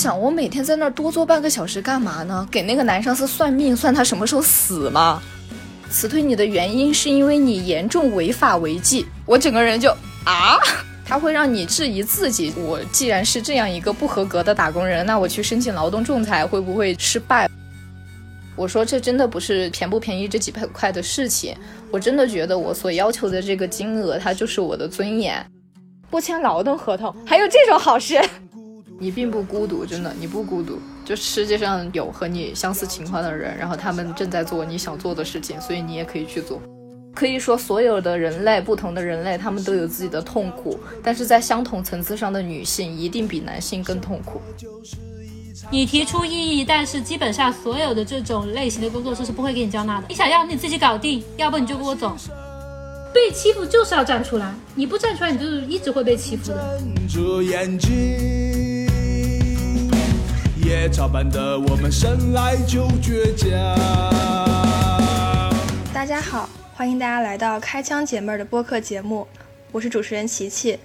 想，我每天在那儿多坐半个小时干嘛呢？给那个男上司算命，算他什么时候死吗？辞退你的原因是因为你严重违法违纪，我整个人就啊，他会让你质疑自己。我既然是这样一个不合格的打工人，那我去申请劳动仲裁会不会失败？我说这真的不是便不便宜这几百块的事情，我真的觉得我所要求的这个金额，它就是我的尊严。不签劳动合同，还有这种好事？你并不孤独，真的，你不孤独。就世界上有和你相似情况的人，然后他们正在做你想做的事情，所以你也可以去做。可以说，所有的人类，不同的人类，他们都有自己的痛苦，但是在相同层次上的女性一定比男性更痛苦。你提出异议，但是基本上所有的这种类型的工作室是不会给你交纳的。你想要你自己搞定，要不你就给我走。被欺负就是要站出来，你不站出来，你就是一直会被欺负的。夜操般的我们生来就倔强。大家好，欢迎大家来到开枪姐妹的播客节目，我是主持人琪琪，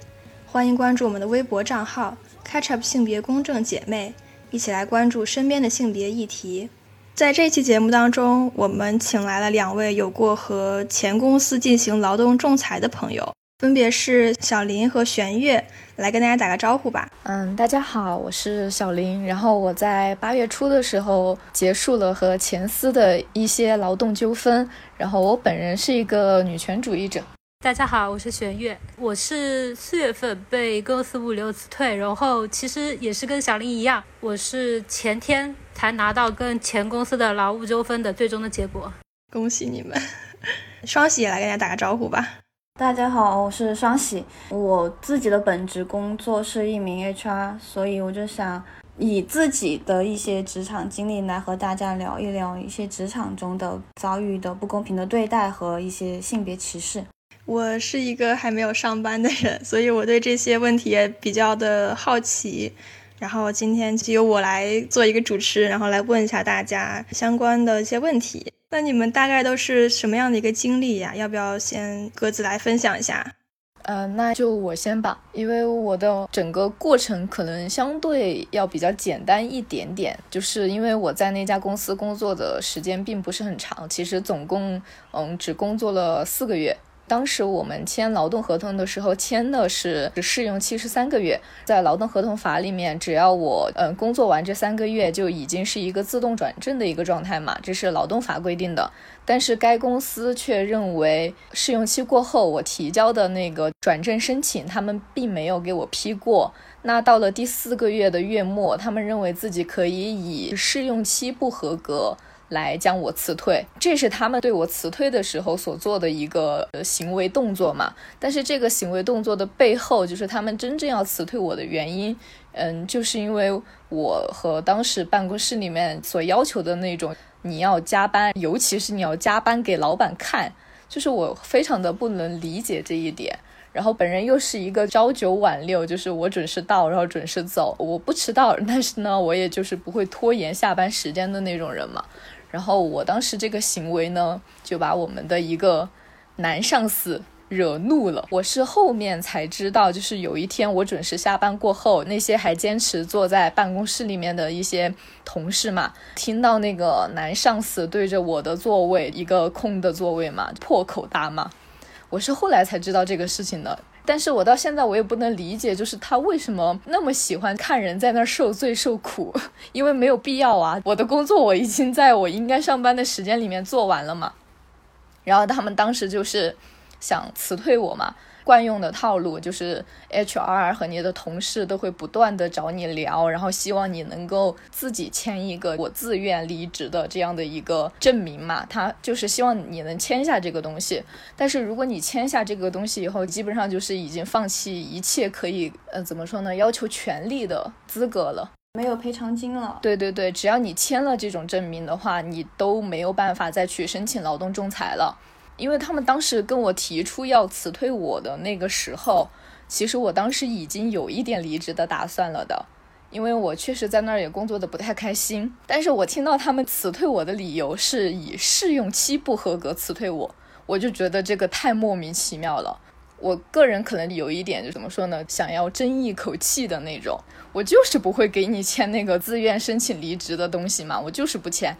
欢迎关注我们的微博账号 Catch Up 性别公正姐妹，一起来关注身边的性别议题。在这期节目当中，我们请来了两位有过和前公司进行劳动仲裁的朋友，分别是小林和玄月，来跟大家打个招呼吧。嗯，大家好，我是小林。然后我在八月初的时候结束了和前司的一些劳动纠纷。然后我本人是一个女权主义者。大家好，我是玄月，我是四月份被公司物流辞退，然后其实也是跟小林一样，我是前天。才拿到跟前公司的劳务纠纷的最终的结果，恭喜你们！双喜也来跟大家打个招呼吧。大家好，我是双喜。我自己的本职工作是一名 HR，所以我就想以自己的一些职场经历来和大家聊一聊一些职场中的遭遇的不公平的对待和一些性别歧视。我是一个还没有上班的人，所以我对这些问题也比较的好奇。然后今天就由我来做一个主持，然后来问一下大家相关的一些问题。那你们大概都是什么样的一个经历呀？要不要先各自来分享一下？呃，那就我先吧，因为我的整个过程可能相对要比较简单一点点，就是因为我在那家公司工作的时间并不是很长，其实总共嗯只工作了四个月。当时我们签劳动合同的时候，签的是试用期是三个月，在劳动合同法里面，只要我嗯工作完这三个月，就已经是一个自动转正的一个状态嘛，这是劳动法规定的。但是该公司却认为试用期过后，我提交的那个转正申请，他们并没有给我批过。那到了第四个月的月末，他们认为自己可以以试用期不合格。来将我辞退，这是他们对我辞退的时候所做的一个行为动作嘛？但是这个行为动作的背后，就是他们真正要辞退我的原因，嗯，就是因为我和当时办公室里面所要求的那种，你要加班，尤其是你要加班给老板看，就是我非常的不能理解这一点。然后本人又是一个朝九晚六，就是我准时到，然后准时走，我不迟到，但是呢，我也就是不会拖延下班时间的那种人嘛。然后我当时这个行为呢，就把我们的一个男上司惹怒了。我是后面才知道，就是有一天我准时下班过后，那些还坚持坐在办公室里面的一些同事嘛，听到那个男上司对着我的座位一个空的座位嘛，破口大骂。我是后来才知道这个事情的。但是我到现在我也不能理解，就是他为什么那么喜欢看人在那儿受罪受苦，因为没有必要啊。我的工作我已经在我应该上班的时间里面做完了嘛。然后他们当时就是想辞退我嘛。惯用的套路就是 HR 和你的同事都会不断的找你聊，然后希望你能够自己签一个我自愿离职的这样的一个证明嘛。他就是希望你能签下这个东西。但是如果你签下这个东西以后，基本上就是已经放弃一切可以呃怎么说呢，要求权利的资格了，没有赔偿金了。对对对，只要你签了这种证明的话，你都没有办法再去申请劳动仲裁了。因为他们当时跟我提出要辞退我的那个时候，其实我当时已经有一点离职的打算了的，因为我确实在那儿也工作的不太开心。但是我听到他们辞退我的理由是以试用期不合格辞退我，我就觉得这个太莫名其妙了。我个人可能有一点就怎么说呢，想要争一口气的那种，我就是不会给你签那个自愿申请离职的东西嘛，我就是不签。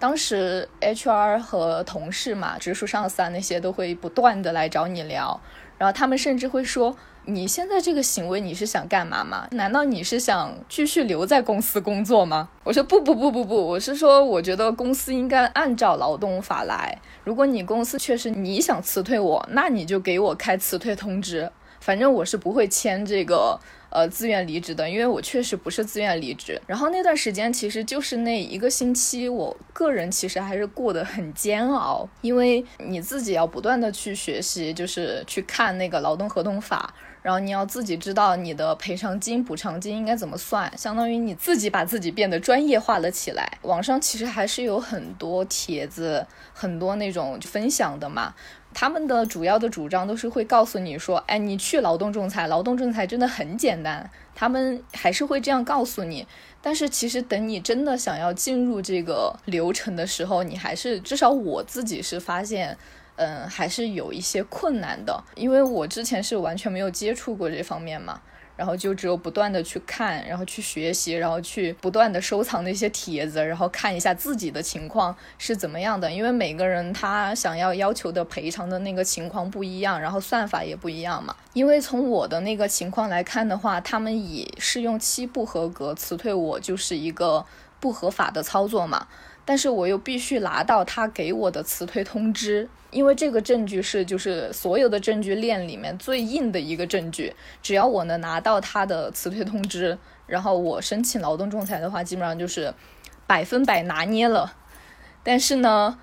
当时 HR 和同事嘛，直属上司啊那些都会不断的来找你聊，然后他们甚至会说。你现在这个行为你是想干嘛吗？难道你是想继续留在公司工作吗？我说不不不不不，我是说我觉得公司应该按照劳动法来。如果你公司确实你想辞退我，那你就给我开辞退通知。反正我是不会签这个呃自愿离职的，因为我确实不是自愿离职。然后那段时间其实就是那一个星期，我个人其实还是过得很煎熬，因为你自己要不断的去学习，就是去看那个劳动合同法。然后你要自己知道你的赔偿金、补偿金应该怎么算，相当于你自己把自己变得专业化了起来。网上其实还是有很多帖子，很多那种分享的嘛。他们的主要的主张都是会告诉你说，哎，你去劳动仲裁，劳动仲裁真的很简单。他们还是会这样告诉你。但是其实等你真的想要进入这个流程的时候，你还是至少我自己是发现。嗯，还是有一些困难的，因为我之前是完全没有接触过这方面嘛，然后就只有不断的去看，然后去学习，然后去不断的收藏那些帖子，然后看一下自己的情况是怎么样的，因为每个人他想要要求的赔偿的那个情况不一样，然后算法也不一样嘛。因为从我的那个情况来看的话，他们以试用期不合格辞退我就是一个不合法的操作嘛。但是我又必须拿到他给我的辞退通知，因为这个证据是就是所有的证据链里面最硬的一个证据。只要我能拿到他的辞退通知，然后我申请劳动仲裁的话，基本上就是百分百拿捏了。但是呢，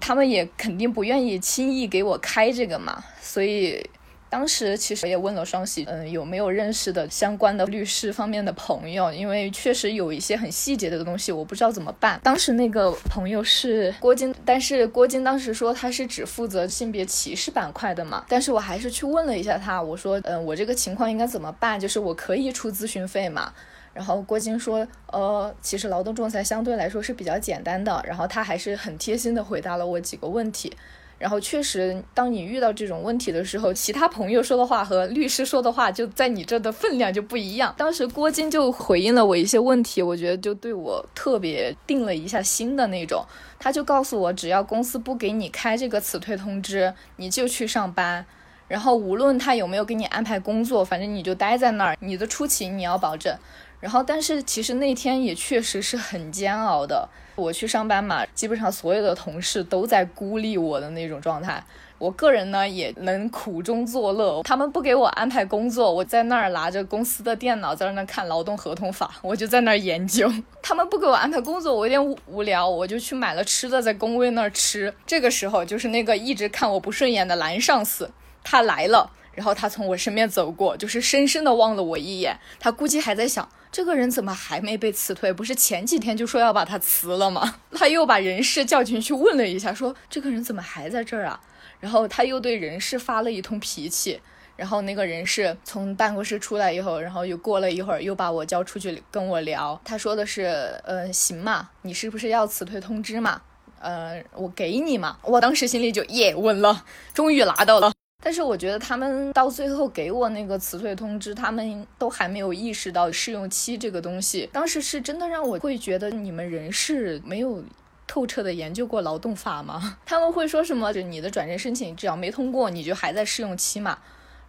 他们也肯定不愿意轻易给我开这个嘛，所以。当时其实也问了双喜，嗯，有没有认识的相关的律师方面的朋友？因为确实有一些很细节的东西，我不知道怎么办。当时那个朋友是郭晶，但是郭晶当时说他是只负责性别歧视板块的嘛。但是我还是去问了一下他，我说，嗯，我这个情况应该怎么办？就是我可以出咨询费嘛？然后郭晶说，呃，其实劳动仲裁相对来说是比较简单的。然后他还是很贴心的回答了我几个问题。然后确实，当你遇到这种问题的时候，其他朋友说的话和律师说的话就在你这的分量就不一样。当时郭晶就回应了我一些问题，我觉得就对我特别定了一下心的那种。他就告诉我，只要公司不给你开这个辞退通知，你就去上班。然后无论他有没有给你安排工作，反正你就待在那儿，你的出勤你要保证。然后，但是其实那天也确实是很煎熬的。我去上班嘛，基本上所有的同事都在孤立我的那种状态。我个人呢也能苦中作乐，他们不给我安排工作，我在那儿拿着公司的电脑 在那儿看劳动合同法，我就在那儿研究。他们不给我安排工作，我有点无聊，我就去买了吃的，在工位那儿吃。这个时候，就是那个一直看我不顺眼的蓝上司，他来了，然后他从我身边走过，就是深深的望了我一眼，他估计还在想。这个人怎么还没被辞退？不是前几天就说要把他辞了吗？他又把人事叫进去问了一下，说这个人怎么还在这儿啊？然后他又对人事发了一通脾气。然后那个人事从办公室出来以后，然后又过了一会儿，又把我叫出去跟我聊。他说的是，呃，行嘛，你是不是要辞退通知嘛？呃，我给你嘛。我当时心里就耶，稳了，终于拿到了。但是我觉得他们到最后给我那个辞退通知，他们都还没有意识到试用期这个东西。当时是真的让我会觉得你们人事没有透彻的研究过劳动法吗？他们会说什么？就你的转正申请只要没通过，你就还在试用期嘛？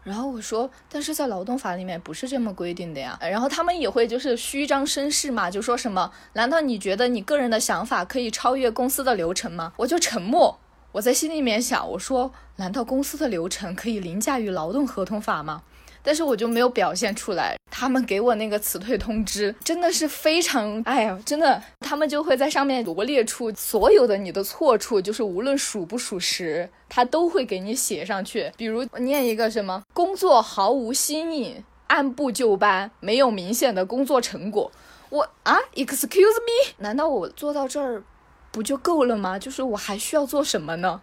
然后我说，但是在劳动法里面不是这么规定的呀。然后他们也会就是虚张声势嘛，就说什么？难道你觉得你个人的想法可以超越公司的流程吗？我就沉默。我在心里面想，我说，难道公司的流程可以凌驾于劳动合同法吗？但是我就没有表现出来。他们给我那个辞退通知，真的是非常，哎呀，真的，他们就会在上面罗列出所有的你的错处，就是无论属不属实，他都会给你写上去。比如念一个什么，工作毫无新意，按部就班，没有明显的工作成果。我啊，excuse me，难道我做到这儿？不就够了吗？就是我还需要做什么呢？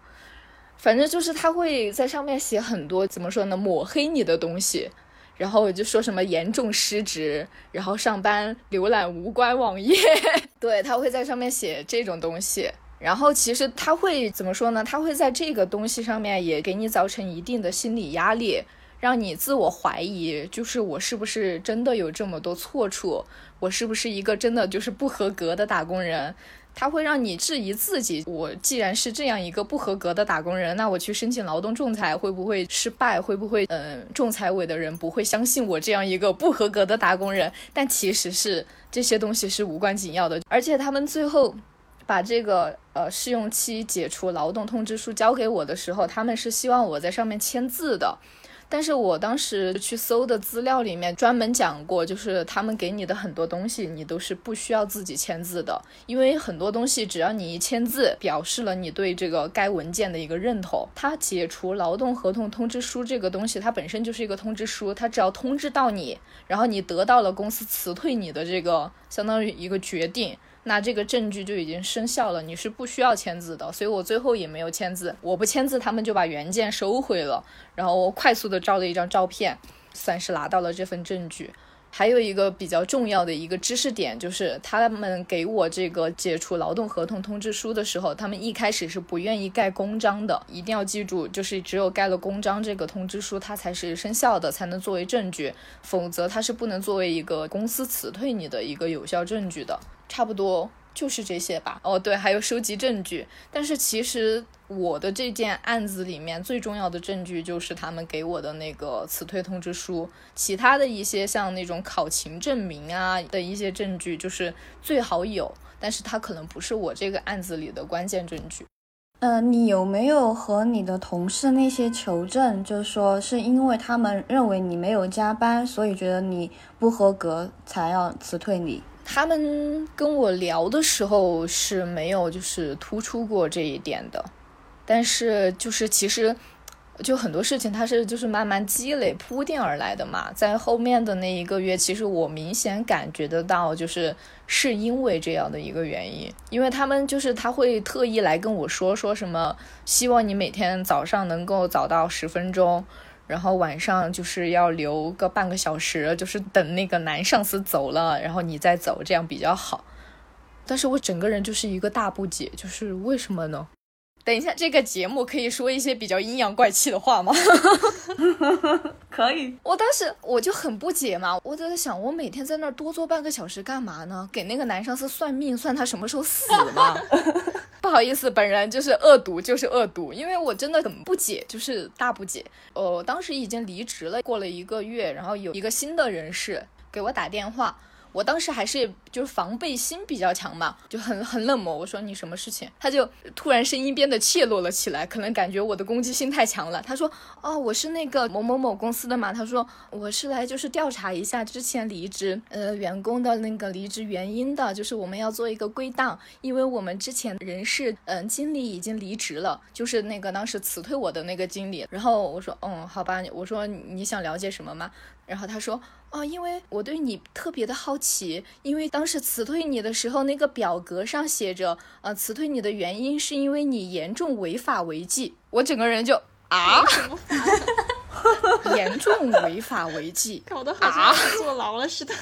反正就是他会在上面写很多怎么说呢，抹黑你的东西，然后就说什么严重失职，然后上班浏览无关网页，对他会在上面写这种东西。然后其实他会怎么说呢？他会在这个东西上面也给你造成一定的心理压力，让你自我怀疑，就是我是不是真的有这么多错处？我是不是一个真的就是不合格的打工人？他会让你质疑自己。我既然是这样一个不合格的打工人，那我去申请劳动仲裁会不会失败？会不会，嗯，仲裁委的人不会相信我这样一个不合格的打工人？但其实是这些东西是无关紧要的，而且他们最后。把这个呃试用期解除劳动通知书交给我的时候，他们是希望我在上面签字的。但是我当时去搜的资料里面专门讲过，就是他们给你的很多东西，你都是不需要自己签字的，因为很多东西只要你一签字，表示了你对这个该文件的一个认同。它解除劳动合同通知书这个东西，它本身就是一个通知书，它只要通知到你，然后你得到了公司辞退你的这个相当于一个决定。那这个证据就已经生效了，你是不需要签字的，所以我最后也没有签字。我不签字，他们就把原件收回了，然后我快速的照了一张照片，算是拿到了这份证据。还有一个比较重要的一个知识点，就是他们给我这个解除劳动合同通知书的时候，他们一开始是不愿意盖公章的。一定要记住，就是只有盖了公章，这个通知书它才是生效的，才能作为证据，否则它是不能作为一个公司辞退你的一个有效证据的。差不多。就是这些吧。哦，对，还有收集证据。但是其实我的这件案子里面最重要的证据就是他们给我的那个辞退通知书。其他的一些像那种考勤证明啊的一些证据，就是最好有，但是它可能不是我这个案子里的关键证据。呃，你有没有和你的同事那些求证，就是说是因为他们认为你没有加班，所以觉得你不合格才要辞退你？他们跟我聊的时候是没有就是突出过这一点的，但是就是其实就很多事情它是就是慢慢积累铺垫而来的嘛，在后面的那一个月，其实我明显感觉得到，就是是因为这样的一个原因，因为他们就是他会特意来跟我说说什么，希望你每天早上能够早到十分钟。然后晚上就是要留个半个小时，就是等那个男上司走了，然后你再走，这样比较好。但是我整个人就是一个大不解，就是为什么呢？等一下，这个节目可以说一些比较阴阳怪气的话吗？可以。我当时我就很不解嘛，我就在想，我每天在那儿多坐半个小时干嘛呢？给那个男上司算命，算他什么时候死吗？不好意思，本人就是恶毒，就是恶毒，因为我真的很不解，就是大不解。呃，当时已经离职了，过了一个月，然后有一个新的人事给我打电话。我当时还是就是防备心比较强嘛，就很很冷漠。我说你什么事情？他就突然声音变得怯懦了起来，可能感觉我的攻击性太强了。他说：“哦，我是那个某某某公司的嘛。”他说：“我是来就是调查一下之前离职呃员工的那个离职原因的，就是我们要做一个归档，因为我们之前人事嗯经理已经离职了，就是那个当时辞退我的那个经理。”然后我说：“嗯，好吧。”我说：“你想了解什么吗？”然后他说。哦，因为我对你特别的好奇，因为当时辞退你的时候，那个表格上写着，呃，辞退你的原因是因为你严重违法违纪。我整个人就啊，严重违法违纪，搞得好像坐牢了似的。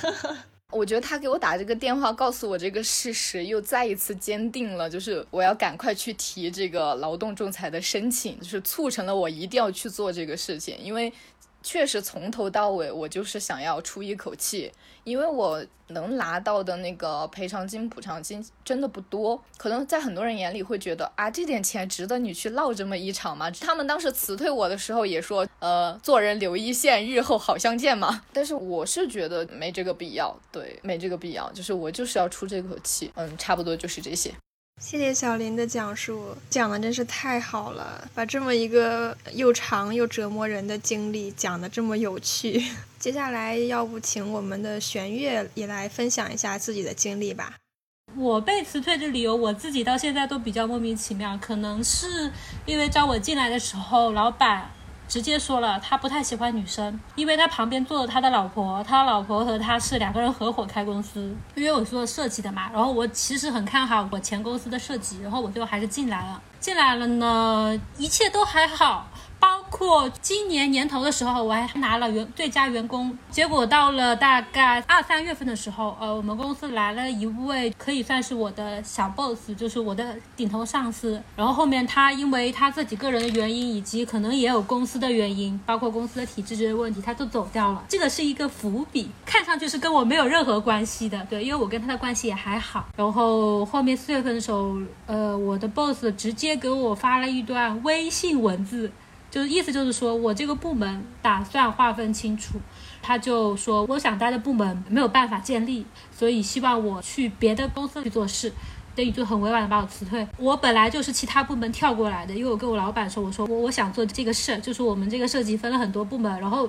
我觉得他给我打这个电话，告诉我这个事实，又再一次坚定了，就是我要赶快去提这个劳动仲裁的申请，就是促成了我一定要去做这个事情，因为。确实，从头到尾，我就是想要出一口气，因为我能拿到的那个赔偿金、补偿金真的不多，可能在很多人眼里会觉得啊，这点钱值得你去闹这么一场吗？他们当时辞退我的时候也说，呃，做人留一线，日后好相见嘛。但是我是觉得没这个必要，对，没这个必要，就是我就是要出这口气，嗯，差不多就是这些。谢谢小林的讲述，讲的真是太好了，把这么一个又长又折磨人的经历讲的这么有趣。接下来，要不请我们的玄月也来分享一下自己的经历吧。我被辞退的理由，我自己到现在都比较莫名其妙，可能是因为招我进来的时候，老板。直接说了，他不太喜欢女生，因为他旁边坐着他的老婆，他老婆和他是两个人合伙开公司。因为我做设计的嘛，然后我其实很看好我前公司的设计，然后我最后还是进来了。进来了呢，一切都还好，包括今年年头的时候，我还拿了员最佳员工。结果到了大概二三月份的时候，呃，我们公司来了一位可以算是我的小 boss，就是我的顶头上司。然后后面他因为他自己个人的原因，以及可能也有公司的原因，包括公司的体制这些问题，他都走掉了。这个是一个伏笔，看上去是跟我没有任何关系的，对，因为我跟他的关系也还好。然后后面四月份的时候，呃，我的 boss 直接给我发了一段微信文字。就是意思就是说我这个部门打算划分清楚，他就说我想待的部门没有办法建立，所以希望我去别的公司去做事，等于就很委婉的把我辞退。我本来就是其他部门跳过来的，因为我跟我老板说，我说我我想做这个事，就是我们这个设计分了很多部门，然后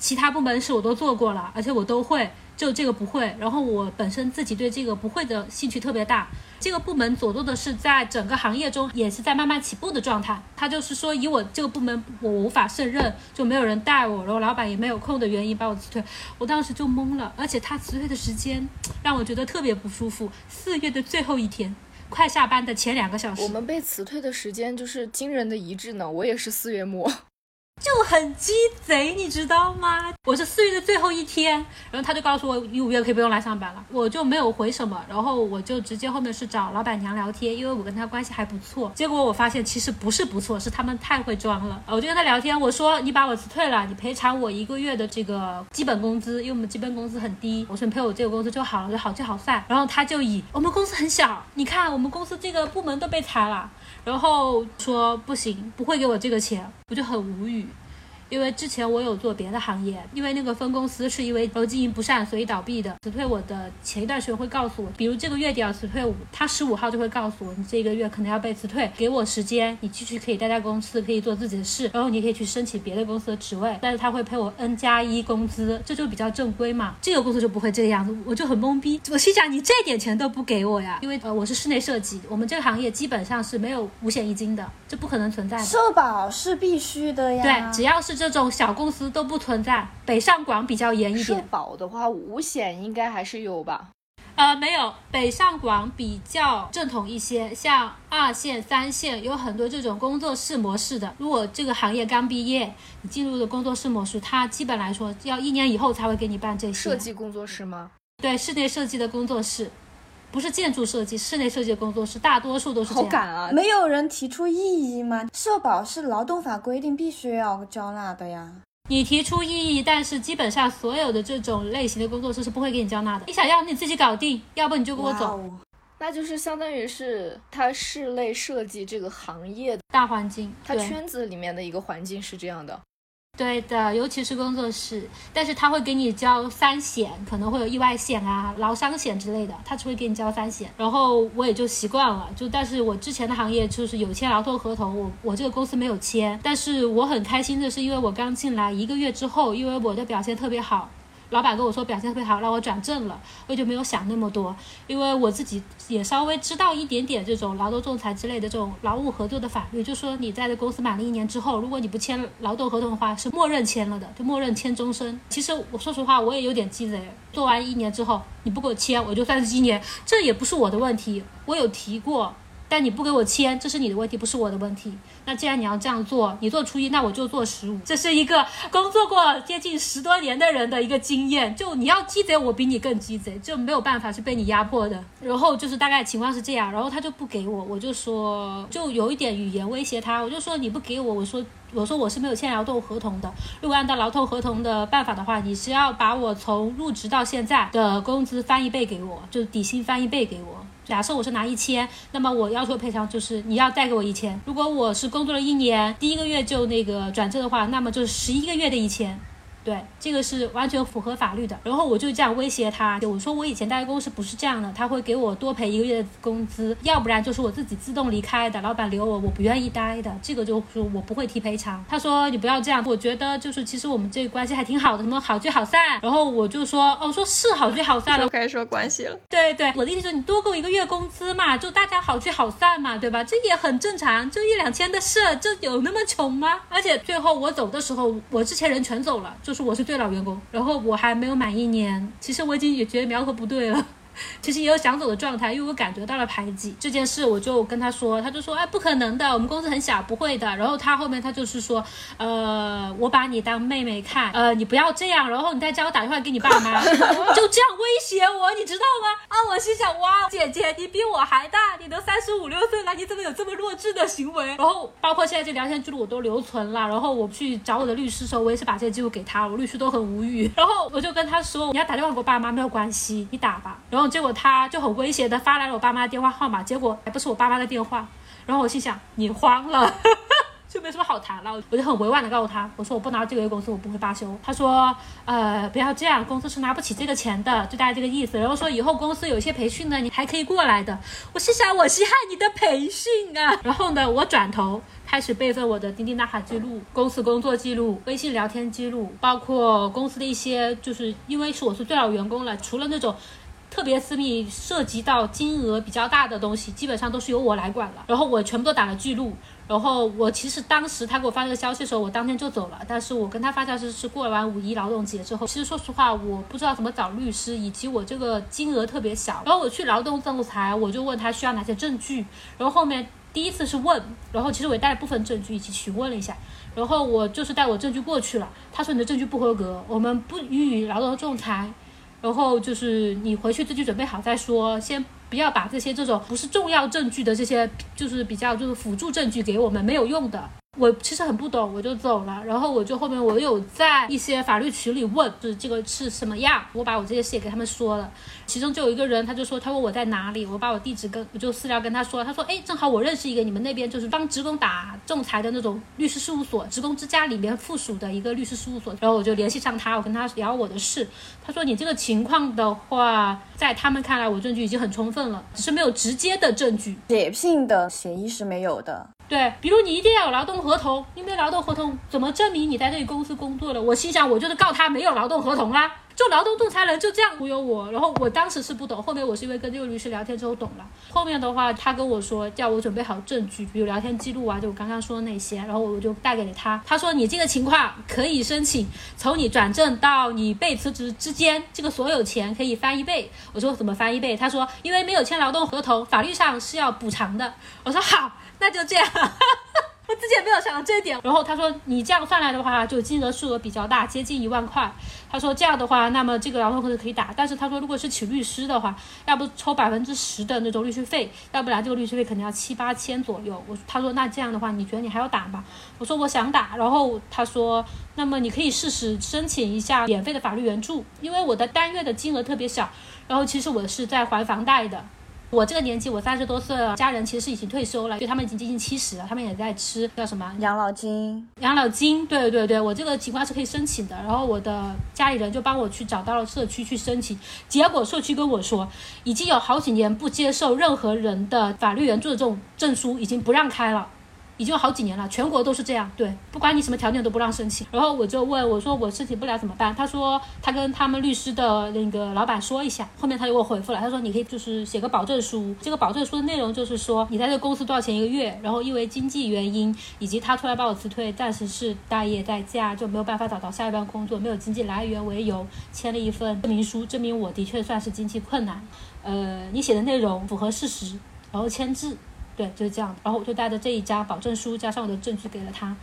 其他部门事我都做过了，而且我都会。就这个不会，然后我本身自己对这个不会的兴趣特别大。这个部门所做的是在整个行业中也是在慢慢起步的状态。他就是说，以我这个部门我无法胜任，就没有人带我，然后老板也没有空的原因把我辞退。我当时就懵了，而且他辞退的时间让我觉得特别不舒服。四月的最后一天，快下班的前两个小时。我们被辞退的时间就是惊人的一致呢，我也是四月末。就很鸡贼，你知道吗？我是四月的最后一天，然后他就告诉我，你五月可以不用来上班了，我就没有回什么，然后我就直接后面是找老板娘聊天，因为我跟他关系还不错。结果我发现其实不是不错，是他们太会装了。我就跟他聊天，我说你把我辞退了，你赔偿我一个月的这个基本工资，因为我们基本工资很低。我说你赔我这个工资就好了，就好聚好散。然后他就以我们公司很小，你看我们公司这个部门都被裁了。然后说不行，不会给我这个钱，我就很无语。因为之前我有做别的行业，因为那个分公司是因为呃经营不善，所以倒闭的。辞退我的前一段时间会告诉我，比如这个月底要辞退我，他十五号就会告诉我，你这个月可能要被辞退，给我时间，你继续可以待在公司，可以做自己的事，然后你可以去申请别的公司的职位，但是他会赔我 N 加一工资，这就比较正规嘛。这个公司就不会这个样子，我就很懵逼。我心想，你这点钱都不给我呀？因为呃我是室内设计，我们这个行业基本上是没有五险一金的，这不可能存在的。社保是必须的呀。对，只要是。这种小公司都不存在，北上广比较严一点。社保的话，五险应该还是有吧？呃，没有，北上广比较正统一些，像二线、三线有很多这种工作室模式的。如果这个行业刚毕业，你进入的工作室模式，它基本来说要一年以后才会给你办这些。设计工作室吗？对，室内设计的工作室。不是建筑设计，室内设计的工作室大多数都是这样。好赶啊！没有人提出异议吗？社保是劳动法规定必须要交纳的呀。你提出异议，但是基本上所有的这种类型的工作室是不会给你交纳的。你想要你自己搞定，要不你就跟我走。那就是相当于是他室内设计这个行业的大环境，他圈子里面的一个环境是这样的。对的，尤其是工作室，但是他会给你交三险，可能会有意外险啊、劳伤险之类的，他只会给你交三险。然后我也就习惯了，就但是我之前的行业就是有签劳动合同，我我这个公司没有签，但是我很开心的是，因为我刚进来一个月之后，因为我的表现特别好。老板跟我说表现特别好，让我转正了，我就没有想那么多，因为我自己也稍微知道一点点这种劳动仲裁之类的这种劳务合作的法律，就说你在这公司满了一年之后，如果你不签劳动合同的话，是默认签了的，就默认签终身。其实我说实话，我也有点鸡贼，做完一年之后你不给我签，我就算是一年，这也不是我的问题，我有提过。但你不给我签，这是你的问题，不是我的问题。那既然你要这样做，你做初一，那我就做十五。这是一个工作过接近十多年的人的一个经验。就你要鸡贼，我比你更鸡贼，就没有办法是被你压迫的。然后就是大概情况是这样，然后他就不给我，我就说就有一点语言威胁他，我就说你不给我，我说我说我是没有签劳动合同的。如果按照劳动合同的办法的话，你是要把我从入职到现在的工资翻一倍给我，就是底薪翻一倍给我。假设我是拿一千，那么我要求赔偿就是你要贷给我一千。如果我是工作了一年，第一个月就那个转正的话，那么就是十一个月的一千。对，这个是完全符合法律的。然后我就这样威胁他，我说我以前待公司不是这样的，他会给我多赔一个月的工资，要不然就是我自己自动离开的，老板留我，我不愿意待的，这个就是我不会提赔偿。他说你不要这样，我觉得就是其实我们这个关系还挺好的，什么好聚好散。然后我就说哦，说是好聚好散了，开始说关系了。对对，我的意思是你多给我一个月工资嘛，就大家好聚好散嘛，对吧？这也很正常，就一两千的事，这有那么穷吗？而且最后我走的时候，我之前人全走了，就就是我是最老员工。然后我还没有满一年，其实我已经也觉得苗头不对了。其实也有想走的状态，因为我感觉到了排挤这件事，我就跟他说，他就说，哎，不可能的，我们公司很小，不会的。然后他后面他就是说，呃，我把你当妹妹看，呃，你不要这样，然后你再叫我打电话给你爸妈，就这样威胁我，你知道吗？啊，我心想，哇，姐姐你比我还大，你都三十五六岁了，你怎么有这么弱智的行为？然后包括现在这聊天记录我都留存了，然后我去找我的律师的时候，我也是把这些记录给他，我律师都很无语。然后我就跟他说，你要打电话给我爸妈没有关系，你打吧。然后结果他就很威胁的发来了我爸妈的电话号码，结果还不是我爸妈的电话。然后我心想，你慌了。就没什么好谈了，我就很委婉的告诉他，我说我不拿这个月工资，我不会罢休。他说，呃，不要这样，公司是拿不起这个钱的，就大概这个意思。然后说以后公司有一些培训呢，你还可以过来的。我心想，我稀罕你的培训啊。然后呢，我转头开始备份我的钉钉打卡记录、公司工作记录、微信聊天记录，包括公司的一些，就是因为是我是最老员工了，除了那种。特别私密，涉及到金额比较大的东西，基本上都是由我来管了。然后我全部都打了记录。然后我其实当时他给我发这个消息的时候，我当天就走了。但是我跟他发消息是过完五一劳动节之后。其实说实话，我不知道怎么找律师，以及我这个金额特别小。然后我去劳动仲裁，我就问他需要哪些证据。然后后面第一次是问，然后其实我也带了部分证据一起询问了一下。然后我就是带我证据过去了。他说你的证据不合格，我们不予以劳动仲裁。然后就是你回去自己准备好再说，先不要把这些这种不是重要证据的这些，就是比较就是辅助证据给我们没有用的。我其实很不懂，我就走了。然后我就后面我有在一些法律群里问，就是这个是什么样。我把我这些事也给他们说了。其中就有一个人，他就说他问我在哪里，我把我地址跟我就私聊跟他说。他说哎，正好我认识一个你们那边就是帮职工打仲裁的那种律师事务所，职工之家里面附属的一个律师事务所。然后我就联系上他，我跟他聊我的事。他说你这个情况的话，在他们看来我证据已经很充分了，只是没有直接的证据，解聘的协议是没有的。对，比如你一定要有劳动合同，你没有劳动合同，怎么证明你在这里公司工作了？我心想，我就是告他没有劳动合同啦。就劳动仲裁人就这样忽悠我，然后我当时是不懂，后面我是因为跟这个律师聊天之后懂了。后面的话，他跟我说叫我准备好证据，比如聊天记录啊，就我刚刚说的那些，然后我就带给了他。他说你这个情况可以申请，从你转正到你被辞职之间，这个所有钱可以翻一倍。我说怎么翻一倍？他说因为没有签劳动合同，法律上是要补偿的。我说好，那就这样。我自己也没有想到这一点，然后他说你这样算来的话，就金额数额比较大，接近一万块。他说这样的话，那么这个劳动合同可以打，但是他说如果是请律师的话，要不抽百分之十的那种律师费，要不然这个律师费肯定要七八千左右。我他说那这样的话，你觉得你还要打吗？我说我想打，然后他说那么你可以试试申请一下免费的法律援助，因为我的单月的金额特别小，然后其实我是在还房贷的。我这个年纪，我三十多岁了，家人其实是已经退休了，就他们已经接近七十了，他们也在吃叫什么养老金？养老金，对对对，我这个情况是可以申请的。然后我的家里人就帮我去找到了社区去申请，结果社区跟我说，已经有好几年不接受任何人的法律援助的这种证书，已经不让开了。已经好几年了，全国都是这样，对，不管你什么条件都不让申请。然后我就问我说我申请不了怎么办？他说他跟他们律师的那个老板说一下。后面他就给我回复了，他说你可以就是写个保证书，这个保证书的内容就是说你在这个公司多少钱一个月，然后因为经济原因以及他突然把我辞退，暂时是待业在家，就没有办法找到下一份工作，没有经济来源为由，签了一份证明书，证明我的确算是经济困难。呃，你写的内容符合事实，然后签字。对，就是这样。然后我就带着这一家保证书，加上我的证据给了他。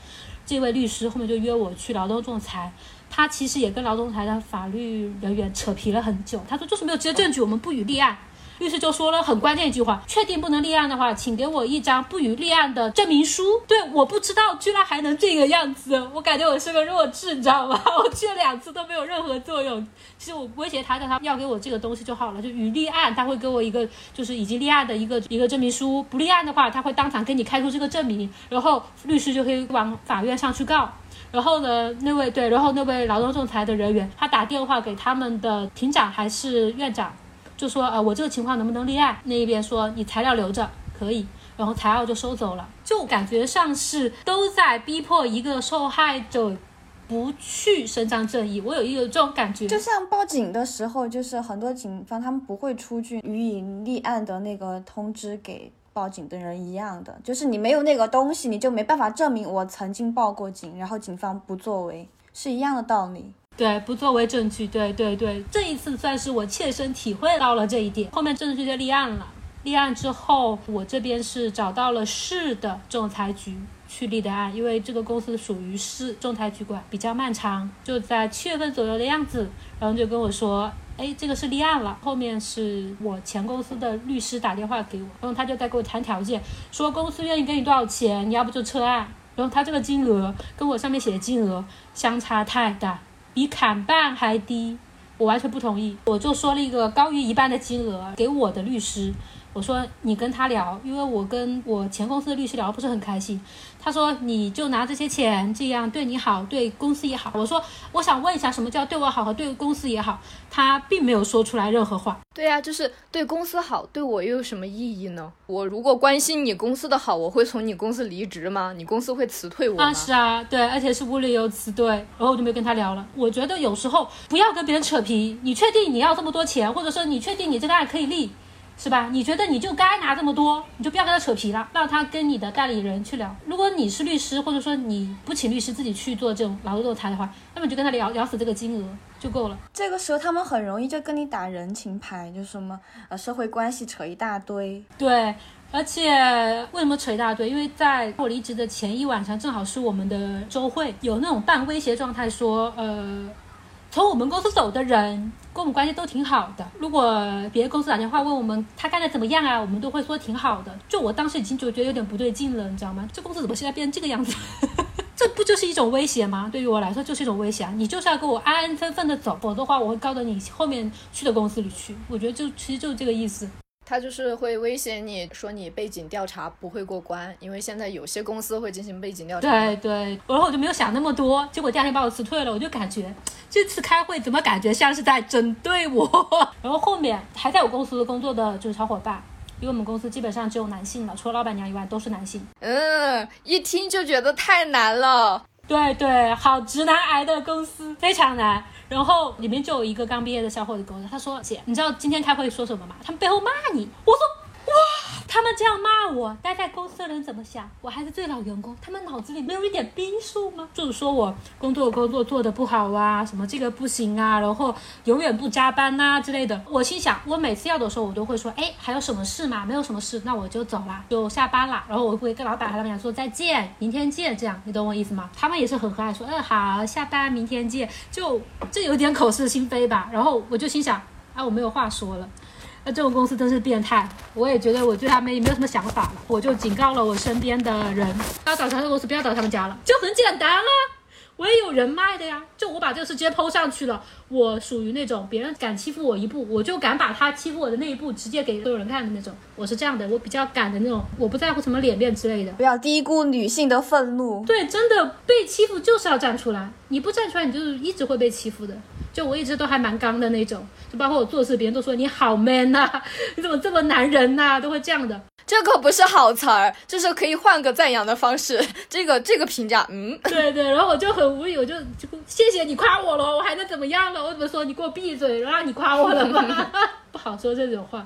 这位律师后面就约我去劳动仲裁。他其实也跟劳动仲裁的法律人员扯皮了很久。他说就是没有直接证据，我们不予立案。律师就说了很关键一句话：确定不能立案的话，请给我一张不予立案的证明书。对，我不知道居然还能这个样子，我感觉我是个弱智，你知道吗？我去了两次都没有任何作用。其实我威胁他，让他要给我这个东西就好了，就予立案，他会给我一个就是已经立案的一个一个证明书。不立案的话，他会当场给你开出这个证明，然后律师就可以往法院上去告。然后呢，那位对，然后那位劳动仲裁的人员，他打电话给他们的庭长还是院长。就说呃，我这个情况能不能立案？那一边说你材料留着可以，然后材料就收走了，就感觉上是都在逼迫一个受害者不去伸张正义。我有一个这种感觉，就像报警的时候，就是很多警方他们不会出具予以立案的那个通知给报警的人一样的，就是你没有那个东西，你就没办法证明我曾经报过警，然后警方不作为，是一样的道理。对，不作为证据，对对对，这一次算是我切身体会到了这一点。后面证据就立案了，立案之后，我这边是找到了市的仲裁局去立的案，因为这个公司属于市仲裁局管，比较漫长，就在七月份左右的样子，然后就跟我说。哎，这个是立案了，后面是我前公司的律师打电话给我，然后他就在给我谈条件，说公司愿意给你多少钱，你要不就撤案。然后他这个金额跟我上面写的金额相差太大，比砍半还低，我完全不同意。我就说了一个高于一半的金额给我的律师。我说你跟他聊，因为我跟我前公司的律师聊不是很开心。他说你就拿这些钱，这样对你好，对公司也好。我说我想问一下，什么叫对我好和对公司也好？他并没有说出来任何话。对呀，就是对公司好，对我又有什么意义呢？我如果关心你公司的好，我会从你公司离职吗？你公司会辞退我吗？啊，是啊，对，而且是无理由辞退。然后我就没跟他聊了。我觉得有时候不要跟别人扯皮。你确定你要这么多钱，或者说你确定你这个案可以立？是吧？你觉得你就该拿这么多，你就不要跟他扯皮了，让他跟你的代理人去聊。如果你是律师，或者说你不请律师自己去做这种劳动仲裁的话，那么你就跟他聊聊死这个金额就够了。这个时候他们很容易就跟你打人情牌，就什么呃社会关系扯一大堆。对，而且为什么扯一大堆？因为在我离职的前一晚上，正好是我们的周会，有那种半威胁状态，说呃。从我们公司走的人跟我们关系都挺好的。如果别的公司打电话问我们他干的怎么样啊，我们都会说挺好的。就我当时已经就觉得有点不对劲了，你知道吗？这公司怎么现在变成这个样子？这不就是一种威胁吗？对于我来说就是一种威胁啊！你就是要跟我安安分分的走，否则的话我会告到你后面去的公司里去。我觉得就其实就是这个意思。他就是会威胁你说你背景调查不会过关，因为现在有些公司会进行背景调查。对对，然后我就没有想那么多，结果第二天把我辞退了。我就感觉这次开会怎么感觉像是在针对我。然后后面还在我公司工作的就是小伙伴，因为我们公司基本上只有男性了，除了老板娘以外都是男性。嗯，一听就觉得太难了。对对，好直男癌的公司非常难。然后里面就有一个刚毕业的小伙子跟我说，他说姐，你知道今天开会说什么吗？他们背后骂你。我说。哇，他们这样骂我，待在公司的人怎么想？我还是最老员工，他们脑子里没有一点逼数吗？就是说我工作工作做的不好啊，什么这个不行啊，然后永远不加班呐之类的。我心想，我每次要的时候，我都会说，哎，还有什么事吗？没有什么事，那我就走了，就下班了。然后我会跟老板和老板娘说再见，明天见，这样你懂我意思吗？他们也是很和蔼，说，嗯，好，下班，明天见。就这有点口是心非吧。然后我就心想，啊，我没有话说了。那这种公司真是变态，我也觉得我对他们也没有什么想法了，我就警告了我身边的人，要找他的公司不要找他们家了，就很简单啊，我也有人脉的呀，就我把这个事直接抛上去了，我属于那种别人敢欺负我一步，我就敢把他欺负我的那一步直接给所有人看的那种，我是这样的，我比较敢的那种，我不在乎什么脸面之类的，不要低估女性的愤怒，对，真的被欺负就是要站出来，你不站出来，你就是一直会被欺负的。就我一直都还蛮刚的那种，就包括我做事，别人都说你好 man 呐，你怎么这么男人呐，都会这样的。这可不是好词儿，就是可以换个赞扬的方式。这个这个评价，嗯，对对。然后我就很无语，我就就谢谢你夸我了，我还能怎么样了？我怎么说？你给我闭嘴，让你夸我了吗？不好说这种话。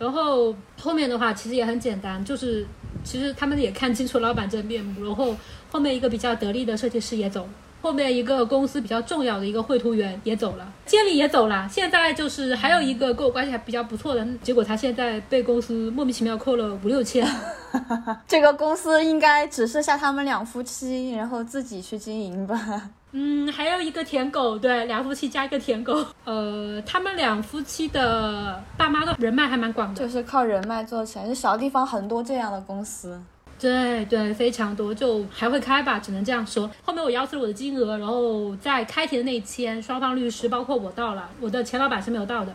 然后后面的话其实也很简单，就是其实他们也看清楚老板真面目。然后后面一个比较得力的设计师也走了。后面一个公司比较重要的一个绘图员也走了，监理也走了，现在就是还有一个跟我关系还比较不错的，结果他现在被公司莫名其妙扣了五六千。这个公司应该只剩下他们两夫妻，然后自己去经营吧。嗯，还有一个舔狗，对，两夫妻加一个舔狗。呃，他们两夫妻的爸妈的人脉还蛮广的，就是靠人脉做起来，就小地方很多这样的公司。对对，非常多，就还会开吧，只能这样说。后面我要求了我的金额，然后在开庭的那一天，双方律师包括我到了，我的前老板是没有到的，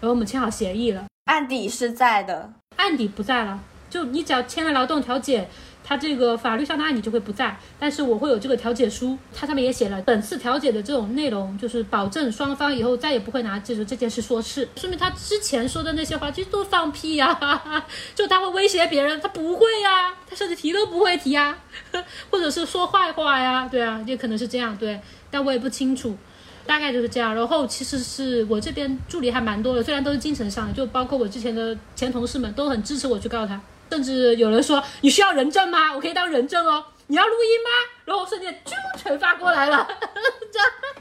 然后我们签好协议了，案底是在的，案底不在了，就你只要签了劳动调解。他这个法律上的案你就会不在，但是我会有这个调解书，它上面也写了本次调解的这种内容，就是保证双方以后再也不会拿就是这件事说事，说明他之前说的那些话其实都放屁呀，就他会威胁别人，他不会呀，他甚至提都不会提呀，或者是说坏话呀，对啊，也可能是这样，对，但我也不清楚，大概就是这样。然后其实是我这边助理还蛮多的，虽然都是精神上的，就包括我之前的前同事们都很支持我去告他。甚至有人说你需要人证吗？我可以当人证哦。你要录音吗？然后瞬间就全发过来了，这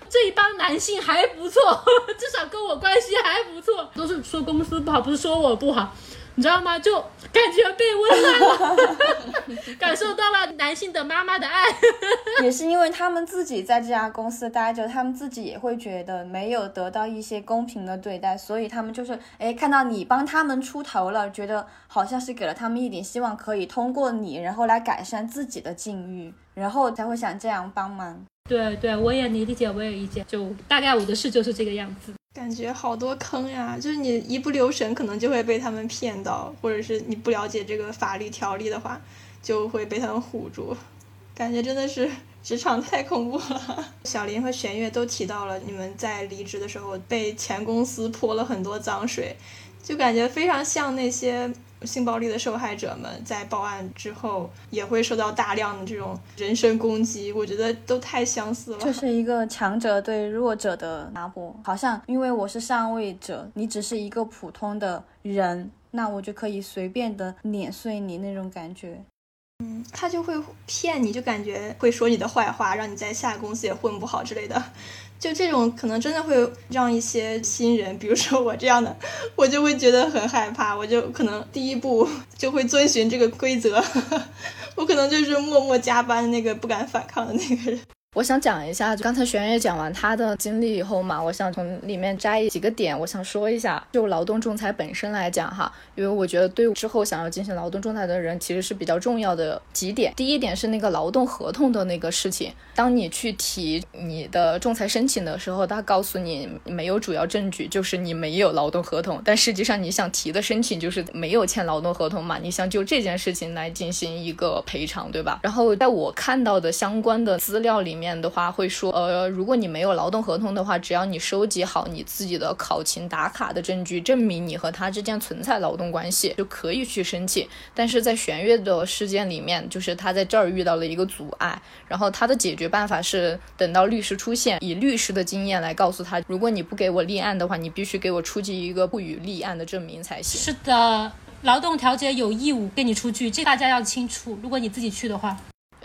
这一帮男性还不错，至少跟我关系还不错，都是说公司不好，不是说我不好。你知道吗？就感觉被温暖了，感受到了男性的妈妈的爱。也是因为他们自己在这家公司待着，他们自己也会觉得没有得到一些公平的对待，所以他们就是哎，看到你帮他们出头了，觉得好像是给了他们一点希望，可以通过你，然后来改善自己的境遇，然后才会想这样帮忙。对对，我也理解，我也理解，就大概我的事就是这个样子。感觉好多坑呀，就是你一不留神，可能就会被他们骗到，或者是你不了解这个法律条例的话，就会被他们唬住。感觉真的是职场太恐怖了。小林和玄月都提到了，你们在离职的时候被前公司泼了很多脏水，就感觉非常像那些。性暴力的受害者们在报案之后也会受到大量的这种人身攻击，我觉得都太相似了。就是一个强者对弱者的拿破，好像因为我是上位者，你只是一个普通的人，那我就可以随便的碾碎你那种感觉。嗯，他就会骗你，就感觉会说你的坏话，让你在下个公司也混不好之类的。就这种可能真的会让一些新人，比如说我这样的，我就会觉得很害怕，我就可能第一步 就会遵循这个规则，我可能就是默默加班那个不敢反抗的那个人。我想讲一下，就刚才玄烨讲完他的经历以后嘛，我想从里面摘几个点，我想说一下，就劳动仲裁本身来讲哈，因为我觉得对之后想要进行劳动仲裁的人，其实是比较重要的几点。第一点是那个劳动合同的那个事情，当你去提你的仲裁申请的时候，他告诉你没有主要证据，就是你没有劳动合同，但实际上你想提的申请就是没有签劳动合同嘛，你想就这件事情来进行一个赔偿，对吧？然后在我看到的相关的资料里面。面的话会说，呃，如果你没有劳动合同的话，只要你收集好你自己的考勤打卡的证据，证明你和他之间存在劳动关系，就可以去申请。但是在玄月的事件里面，就是他在这儿遇到了一个阻碍，然后他的解决办法是等到律师出现，以律师的经验来告诉他，如果你不给我立案的话，你必须给我出具一个不予立案的证明才行。是的，劳动调解有义务给你出具，这大家要清楚。如果你自己去的话。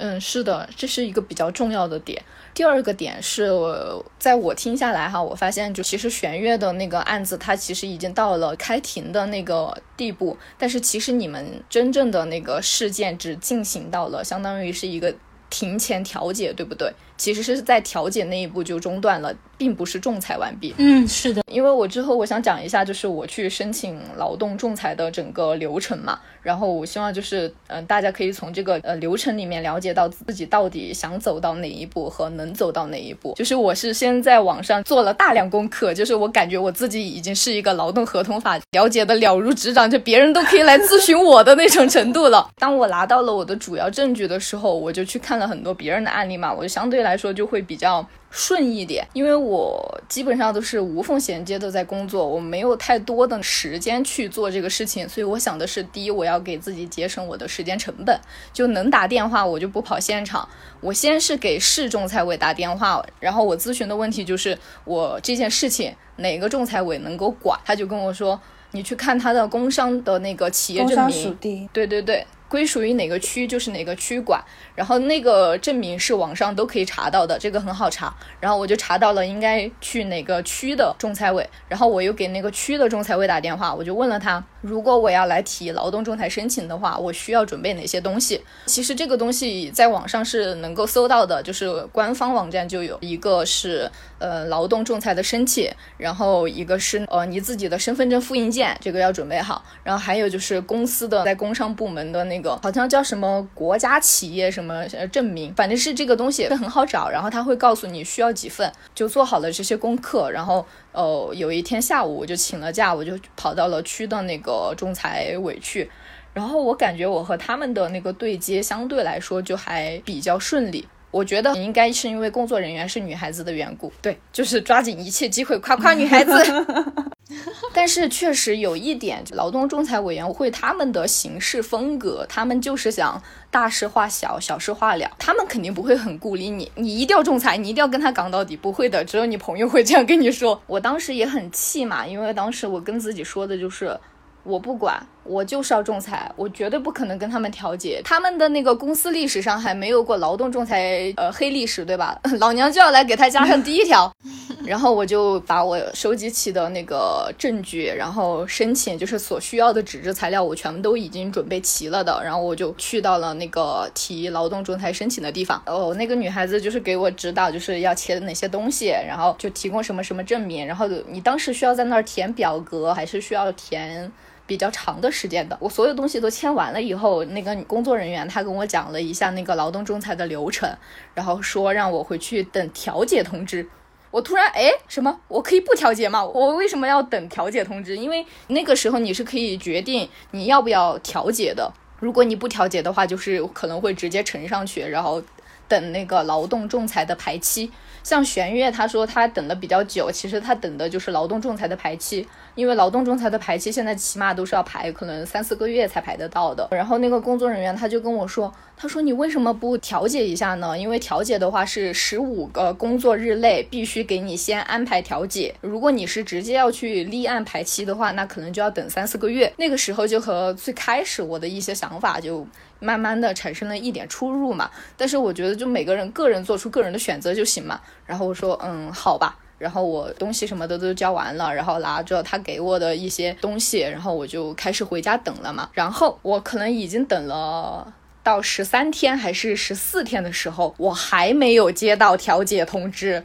嗯，是的，这是一个比较重要的点。第二个点是，我在我听下来哈，我发现就其实玄月的那个案子，它其实已经到了开庭的那个地步，但是其实你们真正的那个事件只进行到了，相当于是一个庭前调解，对不对？其实是在调解那一步就中断了。并不是仲裁完毕。嗯，是的，因为我之后我想讲一下，就是我去申请劳动仲裁的整个流程嘛。然后我希望就是，嗯，大家可以从这个呃流程里面了解到自己到底想走到哪一步和能走到哪一步。就是我是先在网上做了大量功课，就是我感觉我自己已经是一个劳动合同法了解的了如指掌，就别人都可以来咨询我的那种程度了。当我拿到了我的主要证据的时候，我就去看了很多别人的案例嘛，我就相对来说就会比较。顺一点，因为我基本上都是无缝衔接的在工作，我没有太多的时间去做这个事情，所以我想的是，第一，我要给自己节省我的时间成本，就能打电话我就不跑现场，我先是给市仲裁委打电话，然后我咨询的问题就是我这件事情哪个仲裁委能够管，他就跟我说，你去看他的工商的那个企业证明，对对对。归属于哪个区就是哪个区管，然后那个证明是网上都可以查到的，这个很好查。然后我就查到了应该去哪个区的仲裁委，然后我又给那个区的仲裁委打电话，我就问了他，如果我要来提劳动仲裁申请的话，我需要准备哪些东西？其实这个东西在网上是能够搜到的，就是官方网站就有一个是呃劳动仲裁的申请，然后一个是呃你自己的身份证复印件，这个要准备好，然后还有就是公司的在工商部门的那个好像叫什么国家企业什么呃证明，反正是这个东西很好找，然后他会告诉你需要几份，就做好了这些功课，然后呃有一天下午我就请了假，我就跑到了区的那个仲裁委去，然后我感觉我和他们的那个对接相对来说就还比较顺利。我觉得应该是因为工作人员是女孩子的缘故，对，就是抓紧一切机会夸夸 女孩子。但是确实有一点，劳动仲裁委员会他们的行事风格，他们就是想大事化小，小事化了。他们肯定不会很鼓励你，你一定要仲裁，你一定要跟他杠到底，不会的。只有你朋友会这样跟你说。我当时也很气嘛，因为当时我跟自己说的就是。我不管，我就是要仲裁，我绝对不可能跟他们调解。他们的那个公司历史上还没有过劳动仲裁呃黑历史，对吧？老娘就要来给他加上第一条。然后我就把我收集起的那个证据，然后申请就是所需要的纸质材料，我全部都已经准备齐了的。然后我就去到了那个提劳动仲裁申请的地方。哦，那个女孩子就是给我指导，就是要签哪些东西，然后就提供什么什么证明。然后你当时需要在那儿填表格，还是需要填？比较长的时间的，我所有东西都签完了以后，那个工作人员他跟我讲了一下那个劳动仲裁的流程，然后说让我回去等调解通知。我突然哎，什么？我可以不调解吗？我为什么要等调解通知？因为那个时候你是可以决定你要不要调解的。如果你不调解的话，就是可能会直接呈上去，然后等那个劳动仲裁的排期。像玄月他说他等的比较久，其实他等的就是劳动仲裁的排期。因为劳动仲裁的排期现在起码都是要排，可能三四个月才排得到的。然后那个工作人员他就跟我说，他说你为什么不调解一下呢？因为调解的话是十五个工作日内必须给你先安排调解。如果你是直接要去立案排期的话，那可能就要等三四个月。那个时候就和最开始我的一些想法就慢慢的产生了一点出入嘛。但是我觉得就每个人个人做出个人的选择就行嘛。然后我说，嗯，好吧。然后我东西什么的都交完了，然后拿着他给我的一些东西，然后我就开始回家等了嘛。然后我可能已经等了到十三天还是十四天的时候，我还没有接到调解通知。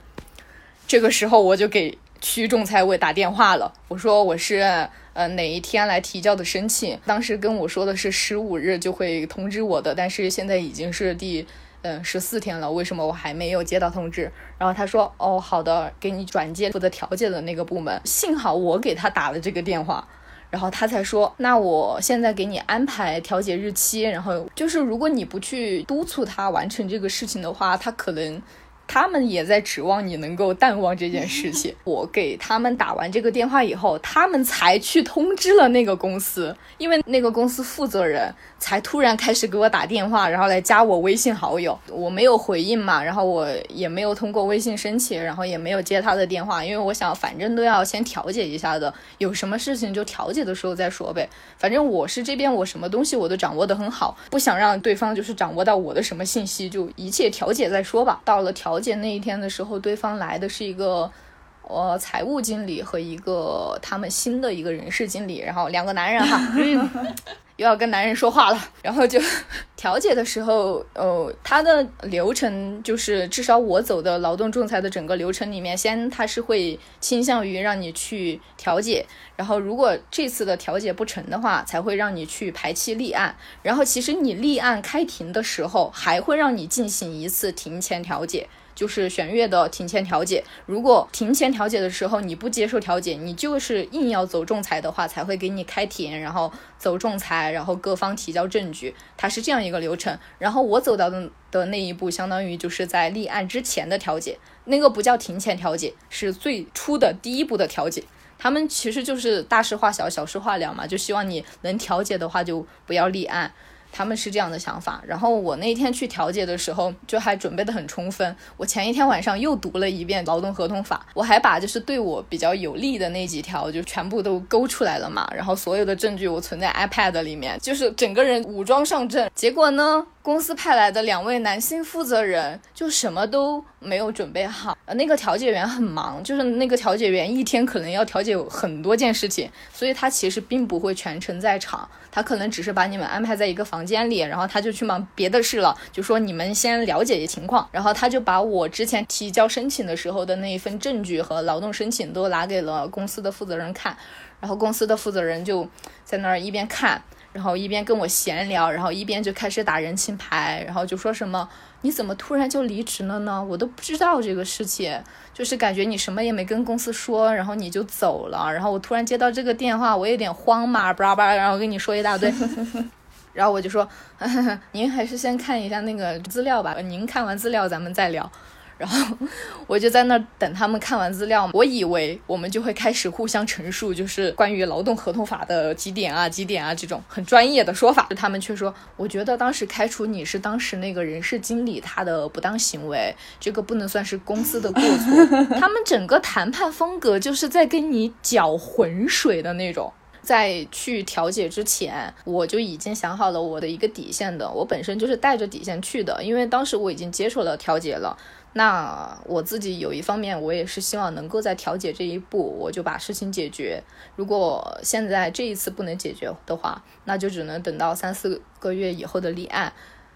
这个时候我就给区仲裁委打电话了，我说我是呃哪一天来提交的申请，当时跟我说的是十五日就会通知我的，但是现在已经是第。嗯，十四天了，为什么我还没有接到通知？然后他说，哦，好的，给你转接负责调解的那个部门。幸好我给他打了这个电话，然后他才说，那我现在给你安排调解日期。然后就是如果你不去督促他完成这个事情的话，他可能。他们也在指望你能够淡忘这件事情。我给他们打完这个电话以后，他们才去通知了那个公司，因为那个公司负责人才突然开始给我打电话，然后来加我微信好友。我没有回应嘛，然后我也没有通过微信申请，然后也没有接他的电话，因为我想反正都要先调解一下的，有什么事情就调解的时候再说呗。反正我是这边我什么东西我都掌握得很好，不想让对方就是掌握到我的什么信息，就一切调解再说吧。到了调。调解那一天的时候，对方来的是一个呃财务经理和一个他们新的一个人事经理，然后两个男人哈，又要跟男人说话了。然后就 调解的时候，呃，他的流程就是至少我走的劳动仲裁的整个流程里面，先他是会倾向于让你去调解，然后如果这次的调解不成的话，才会让你去排期立案。然后其实你立案开庭的时候，还会让你进行一次庭前调解。就是玄月的庭前调解，如果庭前调解的时候你不接受调解，你就是硬要走仲裁的话，才会给你开庭，然后走仲裁，然后各方提交证据，它是这样一个流程。然后我走到的的那一步，相当于就是在立案之前的调解，那个不叫庭前调解，是最初的第一步的调解。他们其实就是大事化小，小事化了嘛，就希望你能调解的话，就不要立案。他们是这样的想法，然后我那天去调解的时候，就还准备的很充分。我前一天晚上又读了一遍劳动合同法，我还把就是对我比较有利的那几条就全部都勾出来了嘛。然后所有的证据我存在 iPad 里面，就是整个人武装上阵。结果呢？公司派来的两位男性负责人就什么都没有准备好，呃，那个调解员很忙，就是那个调解员一天可能要调解很多件事情，所以他其实并不会全程在场，他可能只是把你们安排在一个房间里，然后他就去忙别的事了，就说你们先了解一情况，然后他就把我之前提交申请的时候的那一份证据和劳动申请都拿给了公司的负责人看，然后公司的负责人就在那儿一边看。然后一边跟我闲聊，然后一边就开始打人情牌，然后就说什么你怎么突然就离职了呢？我都不知道这个事情，就是感觉你什么也没跟公司说，然后你就走了，然后我突然接到这个电话，我有点慌嘛，巴拉巴拉，然后跟你说一大堆，然后我就说 您还是先看一下那个资料吧，您看完资料咱们再聊。然后我就在那等他们看完资料，我以为我们就会开始互相陈述，就是关于劳动合同法的几点啊、几点啊这种很专业的说法。他们却说，我觉得当时开除你是当时那个人事经理他的不当行为，这个不能算是公司的过错。他们整个谈判风格就是在跟你搅浑水的那种。在去调解之前，我就已经想好了我的一个底线的。我本身就是带着底线去的，因为当时我已经接受了调解了。那我自己有一方面，我也是希望能够在调解这一步，我就把事情解决。如果现在这一次不能解决的话，那就只能等到三四个月以后的立案。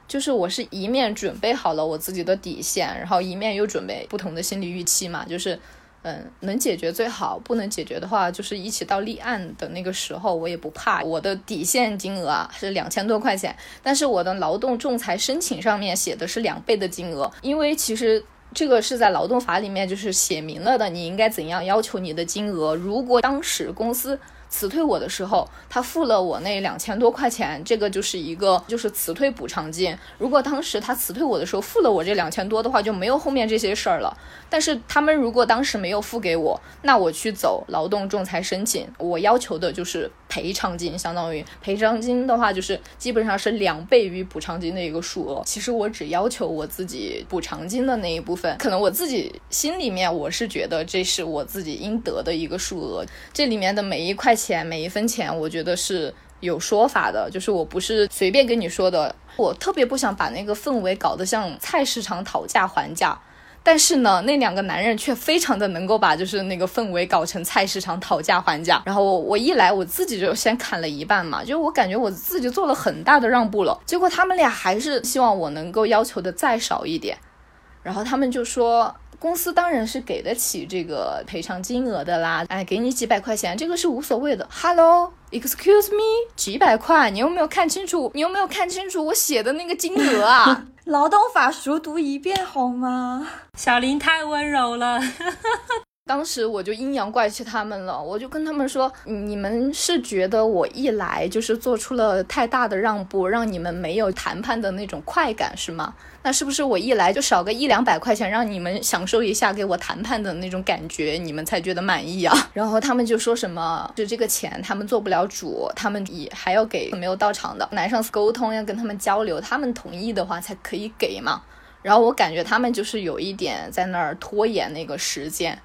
就是我是一面准备好了我自己的底线，然后一面又准备不同的心理预期嘛。就是，嗯，能解决最好，不能解决的话，就是一起到立案的那个时候，我也不怕。我的底线金额啊是两千多块钱，但是我的劳动仲裁申请上面写的是两倍的金额，因为其实。这个是在劳动法里面就是写明了的，你应该怎样要求你的金额。如果当时公司。辞退我的时候，他付了我那两千多块钱，这个就是一个就是辞退补偿金。如果当时他辞退我的时候付了我这两千多的话，就没有后面这些事儿了。但是他们如果当时没有付给我，那我去走劳动仲裁申请，我要求的就是赔偿金，相当于赔偿金的话，就是基本上是两倍于补偿金的一个数额。其实我只要求我自己补偿金的那一部分，可能我自己心里面我是觉得这是我自己应得的一个数额，这里面的每一块。钱每一分钱，我觉得是有说法的，就是我不是随便跟你说的。我特别不想把那个氛围搞得像菜市场讨价还价，但是呢，那两个男人却非常的能够把就是那个氛围搞成菜市场讨价还价。然后我我一来，我自己就先砍了一半嘛，就我感觉我自己做了很大的让步了，结果他们俩还是希望我能够要求的再少一点，然后他们就说。公司当然是给得起这个赔偿金额的啦，哎，给你几百块钱，这个是无所谓的。Hello，excuse me，几百块，你有没有看清楚？你有没有看清楚我写的那个金额啊？劳动法熟读一遍好吗？小林太温柔了。当时我就阴阳怪气他们了，我就跟他们说：“你们是觉得我一来就是做出了太大的让步，让你们没有谈判的那种快感是吗？那是不是我一来就少个一两百块钱，让你们享受一下给我谈判的那种感觉，你们才觉得满意啊？” 然后他们就说什么：“就这个钱他们做不了主，他们也还要给没有到场的男上司沟通，要跟他们交流，他们同意的话才可以给嘛。”然后我感觉他们就是有一点在那儿拖延那个时间。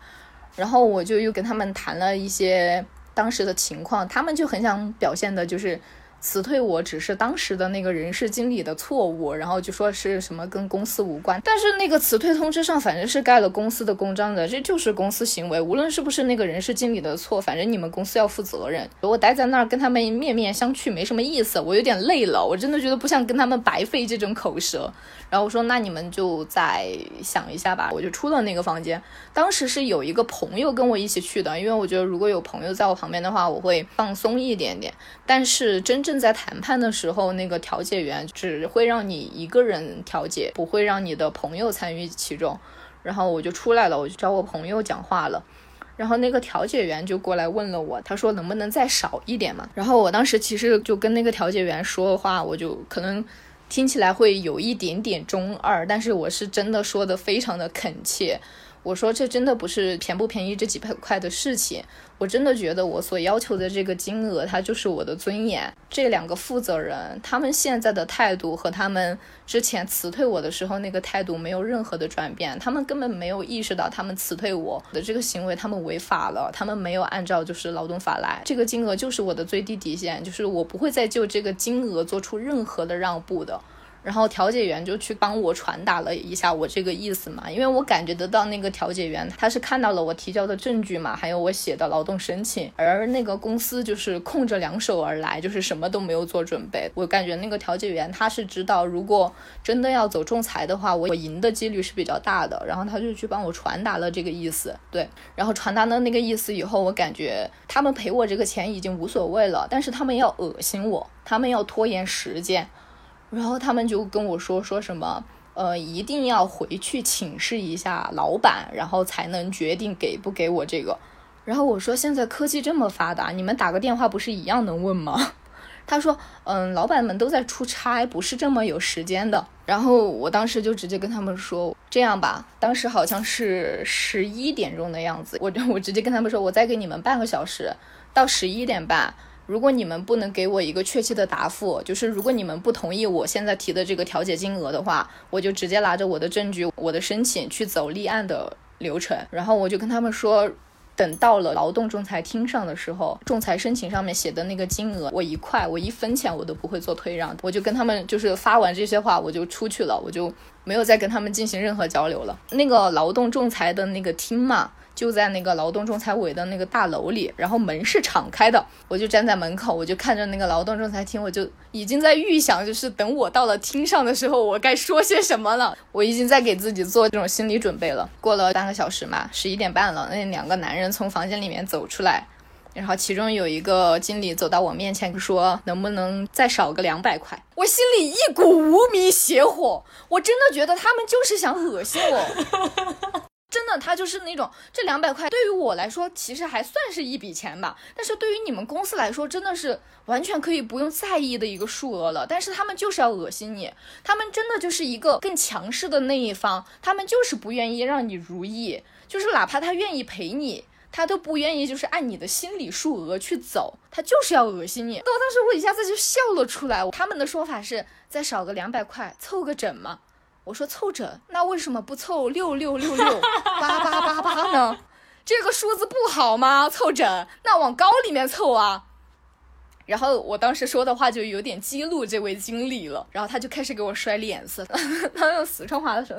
然后我就又跟他们谈了一些当时的情况，他们就很想表现的，就是。辞退我只是当时的那个人事经理的错误，然后就说是什么跟公司无关。但是那个辞退通知上反正是盖了公司的公章的，这就是公司行为，无论是不是那个人事经理的错，反正你们公司要负责任。我待在那儿跟他们面面相觑没什么意思，我有点累了，我真的觉得不想跟他们白费这种口舌。然后我说那你们就再想一下吧，我就出了那个房间。当时是有一个朋友跟我一起去的，因为我觉得如果有朋友在我旁边的话，我会放松一点点。但是真正正在谈判的时候，那个调解员只会让你一个人调解，不会让你的朋友参与其中。然后我就出来了，我就找我朋友讲话了。然后那个调解员就过来问了我，他说能不能再少一点嘛？然后我当时其实就跟那个调解员说的话，我就可能听起来会有一点点中二，但是我是真的说的非常的恳切。我说这真的不是便不便宜这几百块的事情，我真的觉得我所要求的这个金额，它就是我的尊严。这两个负责人，他们现在的态度和他们之前辞退我的时候那个态度没有任何的转变，他们根本没有意识到他们辞退我的这个行为他们违法了，他们没有按照就是劳动法来，这个金额就是我的最低底线，就是我不会再就这个金额做出任何的让步的。然后调解员就去帮我传达了一下我这个意思嘛，因为我感觉得到那个调解员他是看到了我提交的证据嘛，还有我写的劳动申请，而那个公司就是空着两手而来，就是什么都没有做准备。我感觉那个调解员他是知道，如果真的要走仲裁的话，我赢的几率是比较大的。然后他就去帮我传达了这个意思，对，然后传达了那个意思以后，我感觉他们赔我这个钱已经无所谓了，但是他们要恶心我，他们要拖延时间。然后他们就跟我说说什么，呃，一定要回去请示一下老板，然后才能决定给不给我这个。然后我说现在科技这么发达，你们打个电话不是一样能问吗？他说，嗯，老板们都在出差，不是这么有时间的。然后我当时就直接跟他们说，这样吧，当时好像是十一点钟的样子，我 我直接跟他们说，我再给你们半个小时，到十一点半。如果你们不能给我一个确切的答复，就是如果你们不同意我现在提的这个调解金额的话，我就直接拿着我的证据、我的申请去走立案的流程。然后我就跟他们说，等到了劳动仲裁庭上的时候，仲裁申请上面写的那个金额，我一块，我一分钱我都不会做退让。我就跟他们就是发完这些话，我就出去了，我就没有再跟他们进行任何交流了。那个劳动仲裁的那个厅嘛。就在那个劳动仲裁委的那个大楼里，然后门是敞开的，我就站在门口，我就看着那个劳动仲裁厅，我就已经在预想，就是等我到了厅上的时候，我该说些什么了。我已经在给自己做这种心理准备了。过了半个小时嘛，十一点半了，那两个男人从房间里面走出来，然后其中有一个经理走到我面前说：“能不能再少个两百块？”我心里一股无名邪火，我真的觉得他们就是想恶心我。真的，他就是那种这两百块对于我来说其实还算是一笔钱吧，但是对于你们公司来说真的是完全可以不用在意的一个数额了。但是他们就是要恶心你，他们真的就是一个更强势的那一方，他们就是不愿意让你如意，就是哪怕他愿意赔你，他都不愿意就是按你的心理数额去走，他就是要恶心你。我当时我一下子就笑了出来，他们的说法是再少个两百块凑个整嘛。我说凑整，那为什么不凑六六六六 八八八八呢？这个数字不好吗？凑整，那往高里面凑啊。然后我当时说的话就有点激怒这位经理了，然后他就开始给我甩脸色。他用四川话说：“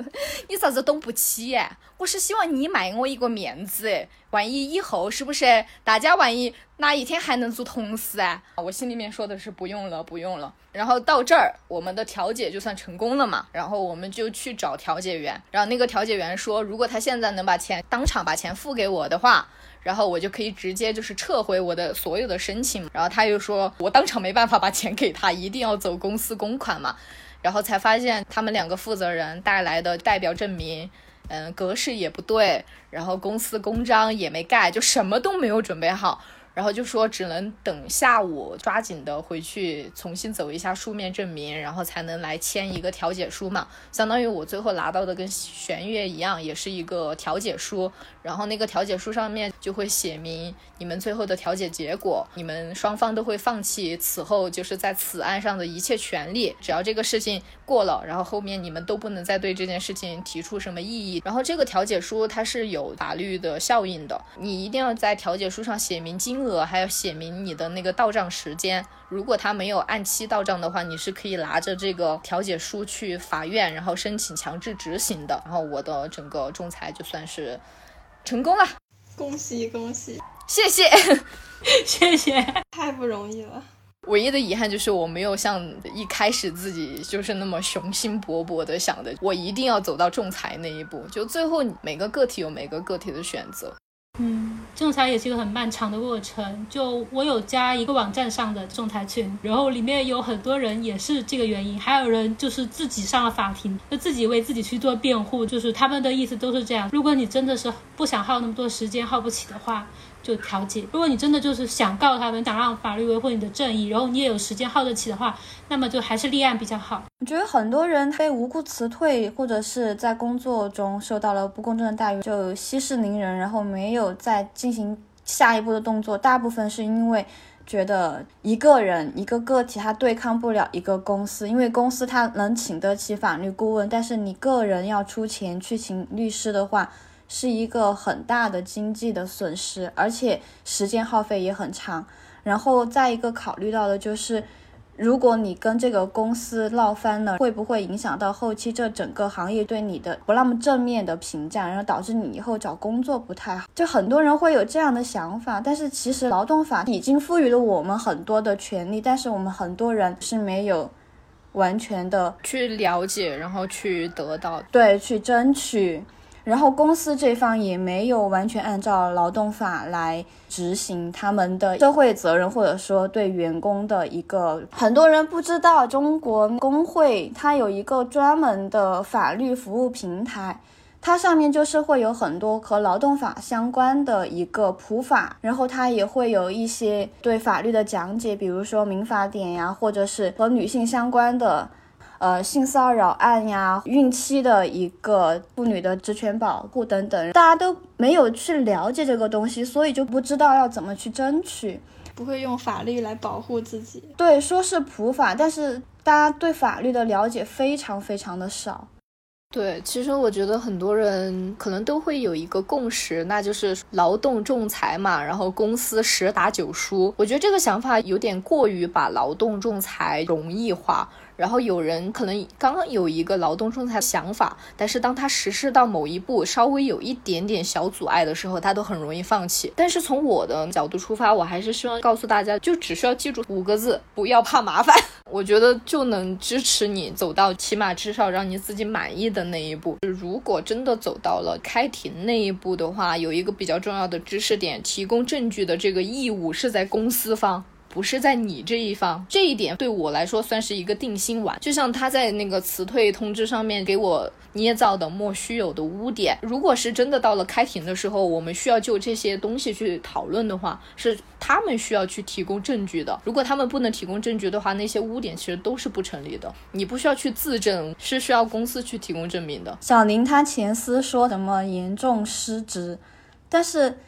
你咋子懂不起呀？我是希望你卖我一个面子，万一以后是不是大家万一哪一天还能做同事啊？”我心里面说的是不用了，不用了。然后到这儿，我们的调解就算成功了嘛。然后我们就去找调解员，然后那个调解员说，如果他现在能把钱当场把钱付给我的话。然后我就可以直接就是撤回我的所有的申请，然后他又说我当场没办法把钱给他，一定要走公司公款嘛，然后才发现他们两个负责人带来的代表证明，嗯，格式也不对，然后公司公章也没盖，就什么都没有准备好。然后就说只能等下午抓紧的回去重新走一下书面证明，然后才能来签一个调解书嘛。相当于我最后拿到的跟玄月一样，也是一个调解书。然后那个调解书上面就会写明你们最后的调解结果，你们双方都会放弃此后就是在此案上的一切权利，只要这个事情过了，然后后面你们都不能再对这件事情提出什么异议。然后这个调解书它是有法律的效应的，你一定要在调解书上写明金。额还要写明你的那个到账时间，如果他没有按期到账的话，你是可以拿着这个调解书去法院，然后申请强制执行的。然后我的整个仲裁就算是成功了，恭喜恭喜，谢谢 谢谢，太不容易了。唯一的遗憾就是我没有像一开始自己就是那么雄心勃勃的想的，我一定要走到仲裁那一步。就最后每个个体有每个个体的选择。嗯，仲裁也是一个很漫长的过程。就我有加一个网站上的仲裁群，然后里面有很多人也是这个原因，还有人就是自己上了法庭，就自己为自己去做辩护，就是他们的意思都是这样。如果你真的是不想耗那么多时间，耗不起的话。就调解。如果你真的就是想告他们，想让法律维护你的正义，然后你也有时间耗得起的话，那么就还是立案比较好。我觉得很多人被无故辞退，或者是在工作中受到了不公正的待遇，就息事宁人，然后没有再进行下一步的动作。大部分是因为觉得一个人一个个体他对抗不了一个公司，因为公司他能请得起法律顾问，但是你个人要出钱去请律师的话。是一个很大的经济的损失，而且时间耗费也很长。然后再一个考虑到的就是，如果你跟这个公司闹翻了，会不会影响到后期这整个行业对你的不那么正面的评价，然后导致你以后找工作不太好？就很多人会有这样的想法。但是其实劳动法已经赋予了我们很多的权利，但是我们很多人是没有完全的去了解，然后去得到，对，去争取。然后公司这方也没有完全按照劳动法来执行他们的社会责任，或者说对员工的一个。很多人不知道，中国工会它有一个专门的法律服务平台，它上面就是会有很多和劳动法相关的一个普法，然后它也会有一些对法律的讲解，比如说民法典呀，或者是和女性相关的。呃，性骚扰案呀，孕期的一个妇女的职权保护等等，大家都没有去了解这个东西，所以就不知道要怎么去争取，不会用法律来保护自己。对，说是普法，但是大家对法律的了解非常非常的少。对，其实我觉得很多人可能都会有一个共识，那就是劳动仲裁嘛，然后公司十打九输。我觉得这个想法有点过于把劳动仲裁容易化。然后有人可能刚刚有一个劳动仲裁想法，但是当他实施到某一步稍微有一点点小阻碍的时候，他都很容易放弃。但是从我的角度出发，我还是希望告诉大家，就只需要记住五个字：不要怕麻烦。我觉得就能支持你走到起码至少让你自己满意的那一步。如果真的走到了开庭那一步的话，有一个比较重要的知识点：提供证据的这个义务是在公司方。不是在你这一方，这一点对我来说算是一个定心丸。就像他在那个辞退通知上面给我捏造的莫须有的污点，如果是真的到了开庭的时候，我们需要就这些东西去讨论的话，是他们需要去提供证据的。如果他们不能提供证据的话，那些污点其实都是不成立的。你不需要去自证，是需要公司去提供证明的。小林他前司说什么严重失职，但是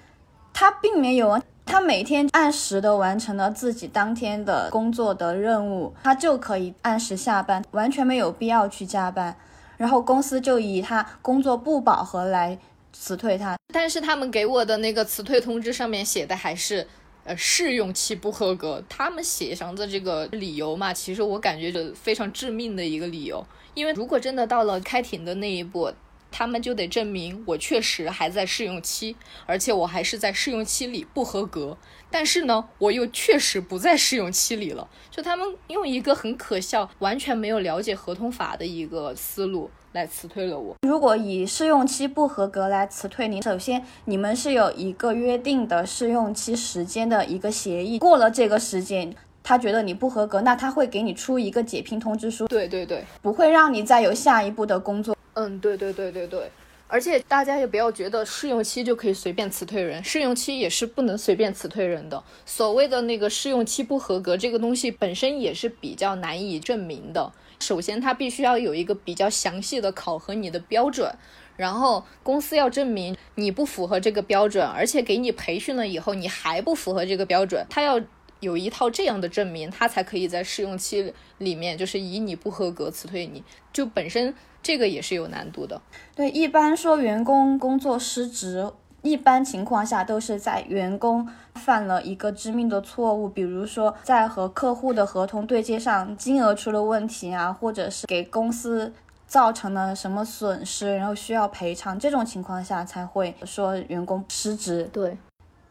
他并没有啊。他每天按时的完成了自己当天的工作的任务，他就可以按时下班，完全没有必要去加班。然后公司就以他工作不饱和来辞退他。但是他们给我的那个辞退通知上面写的还是，呃，试用期不合格。他们写上的这个理由嘛，其实我感觉是非常致命的一个理由。因为如果真的到了开庭的那一步。他们就得证明我确实还在试用期，而且我还是在试用期里不合格。但是呢，我又确实不在试用期里了。就他们用一个很可笑、完全没有了解合同法的一个思路来辞退了我。如果以试用期不合格来辞退你，首先你们是有一个约定的试用期时间的一个协议，过了这个时间，他觉得你不合格，那他会给你出一个解聘通知书。对对对，不会让你再有下一步的工作。嗯，对对对对对，而且大家也不要觉得试用期就可以随便辞退人，试用期也是不能随便辞退人的。所谓的那个试用期不合格这个东西本身也是比较难以证明的。首先，它必须要有一个比较详细的考核你的标准，然后公司要证明你不符合这个标准，而且给你培训了以后你还不符合这个标准，他要有一套这样的证明，他才可以在试用期里面就是以你不合格辞退你，就本身。这个也是有难度的。对，一般说员工工作失职，一般情况下都是在员工犯了一个致命的错误，比如说在和客户的合同对接上金额出了问题啊，或者是给公司造成了什么损失，然后需要赔偿，这种情况下才会说员工失职。对。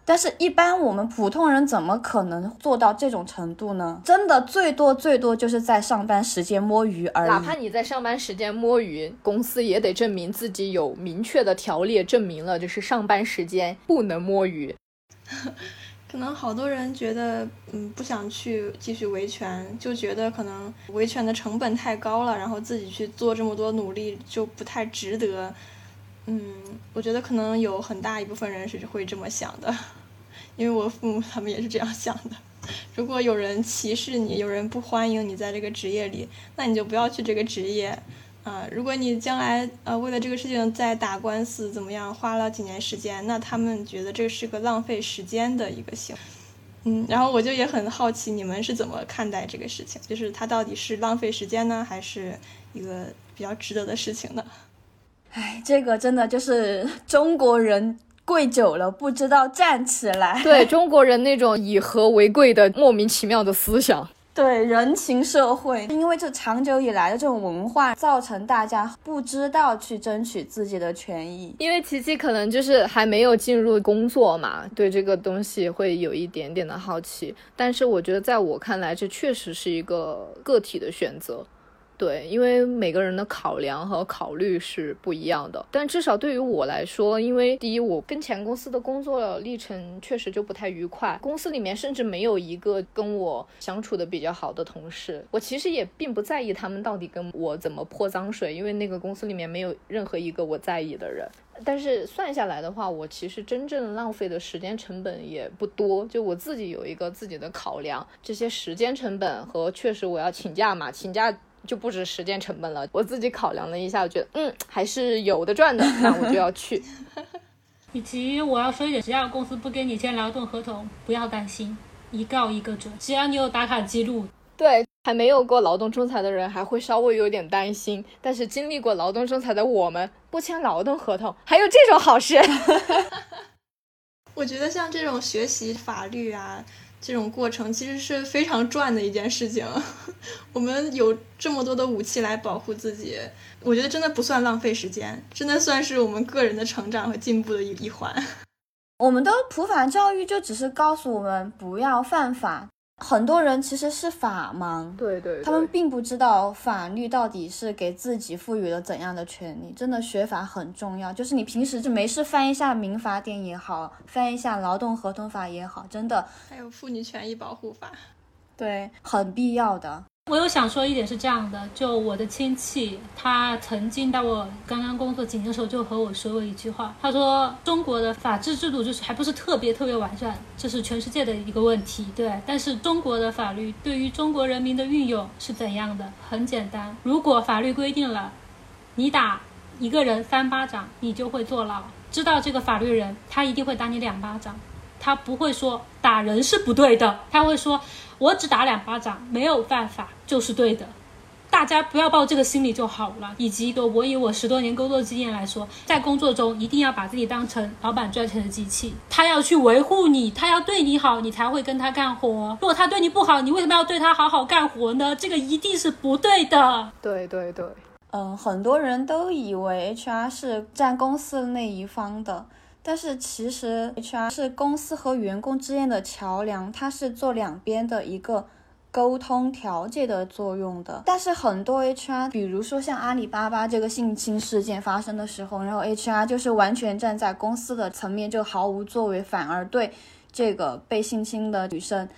但是，一般我们普通人怎么可能做到这种程度呢？真的，最多最多就是在上班时间摸鱼而已。哪怕你在上班时间摸鱼，公司也得证明自己有明确的条例证明了，就是上班时间不能摸鱼。可能好多人觉得，嗯，不想去继续维权，就觉得可能维权的成本太高了，然后自己去做这么多努力就不太值得。嗯，我觉得可能有很大一部分人是会这么想的，因为我父母他们也是这样想的。如果有人歧视你，有人不欢迎你在这个职业里，那你就不要去这个职业啊。如果你将来呃为了这个事情在打官司怎么样，花了几年时间，那他们觉得这是个浪费时间的一个行。嗯，然后我就也很好奇你们是怎么看待这个事情，就是它到底是浪费时间呢，还是一个比较值得的事情呢？哎，这个真的就是中国人跪久了不知道站起来。对中国人那种以和为贵的莫名其妙的思想。对人情社会，因为这长久以来的这种文化，造成大家不知道去争取自己的权益。因为琪琪可能就是还没有进入工作嘛，对这个东西会有一点点的好奇。但是我觉得，在我看来，这确实是一个个体的选择。对，因为每个人的考量和考虑是不一样的，但至少对于我来说，因为第一，我跟前公司的工作历程确实就不太愉快，公司里面甚至没有一个跟我相处的比较好的同事，我其实也并不在意他们到底跟我怎么泼脏水，因为那个公司里面没有任何一个我在意的人。但是算下来的话，我其实真正浪费的时间成本也不多，就我自己有一个自己的考量，这些时间成本和确实我要请假嘛，请假。就不止时间成本了，我自己考量了一下，我觉得嗯还是有的赚的，那我就要去。以及我要说一点，只要公司不跟你签劳动合同，不要担心，一告一个准。只要你有打卡记录，对还没有过劳动仲裁的人还会稍微有点担心，但是经历过劳动仲裁的我们，不签劳动合同，还有这种好事。我觉得像这种学习法律啊，这种过程其实是非常赚的一件事情。我们有这么多的武器来保护自己，我觉得真的不算浪费时间，真的算是我们个人的成长和进步的一一环。我们的普法教育就只是告诉我们不要犯法。很多人其实是法盲，对对，他们并不知道法律到底是给自己赋予了怎样的权利。真的学法很重要，就是你平时就没事翻一下民法典也好，翻一下劳动合同法也好，真的还有妇女权益保护法，对，很必要的。我有想说一点是这样的，就我的亲戚，他曾经在我刚刚工作几年的时候就和我说过一句话，他说中国的法治制度就是还不是特别特别完善，这是全世界的一个问题，对。但是中国的法律对于中国人民的运用是怎样的？很简单，如果法律规定了，你打一个人三巴掌，你就会坐牢。知道这个法律人，他一定会打你两巴掌，他不会说打人是不对的，他会说。我只打两巴掌，没有犯法就是对的，大家不要抱这个心理就好了。以及一个，我以我十多年工作经验来说，在工作中一定要把自己当成老板赚钱的机器，他要去维护你，他要对你好，你才会跟他干活。如果他对你不好，你为什么要对他好好干活呢？这个一定是不对的。对对对，嗯，很多人都以为 HR 是占公司那一方的。但是其实 HR 是公司和员工之间的桥梁，它是做两边的一个沟通调解的作用的。但是很多 HR，比如说像阿里巴巴这个性侵事件发生的时候，然后 HR 就是完全站在公司的层面就毫无作为，反而对这个被性侵的女生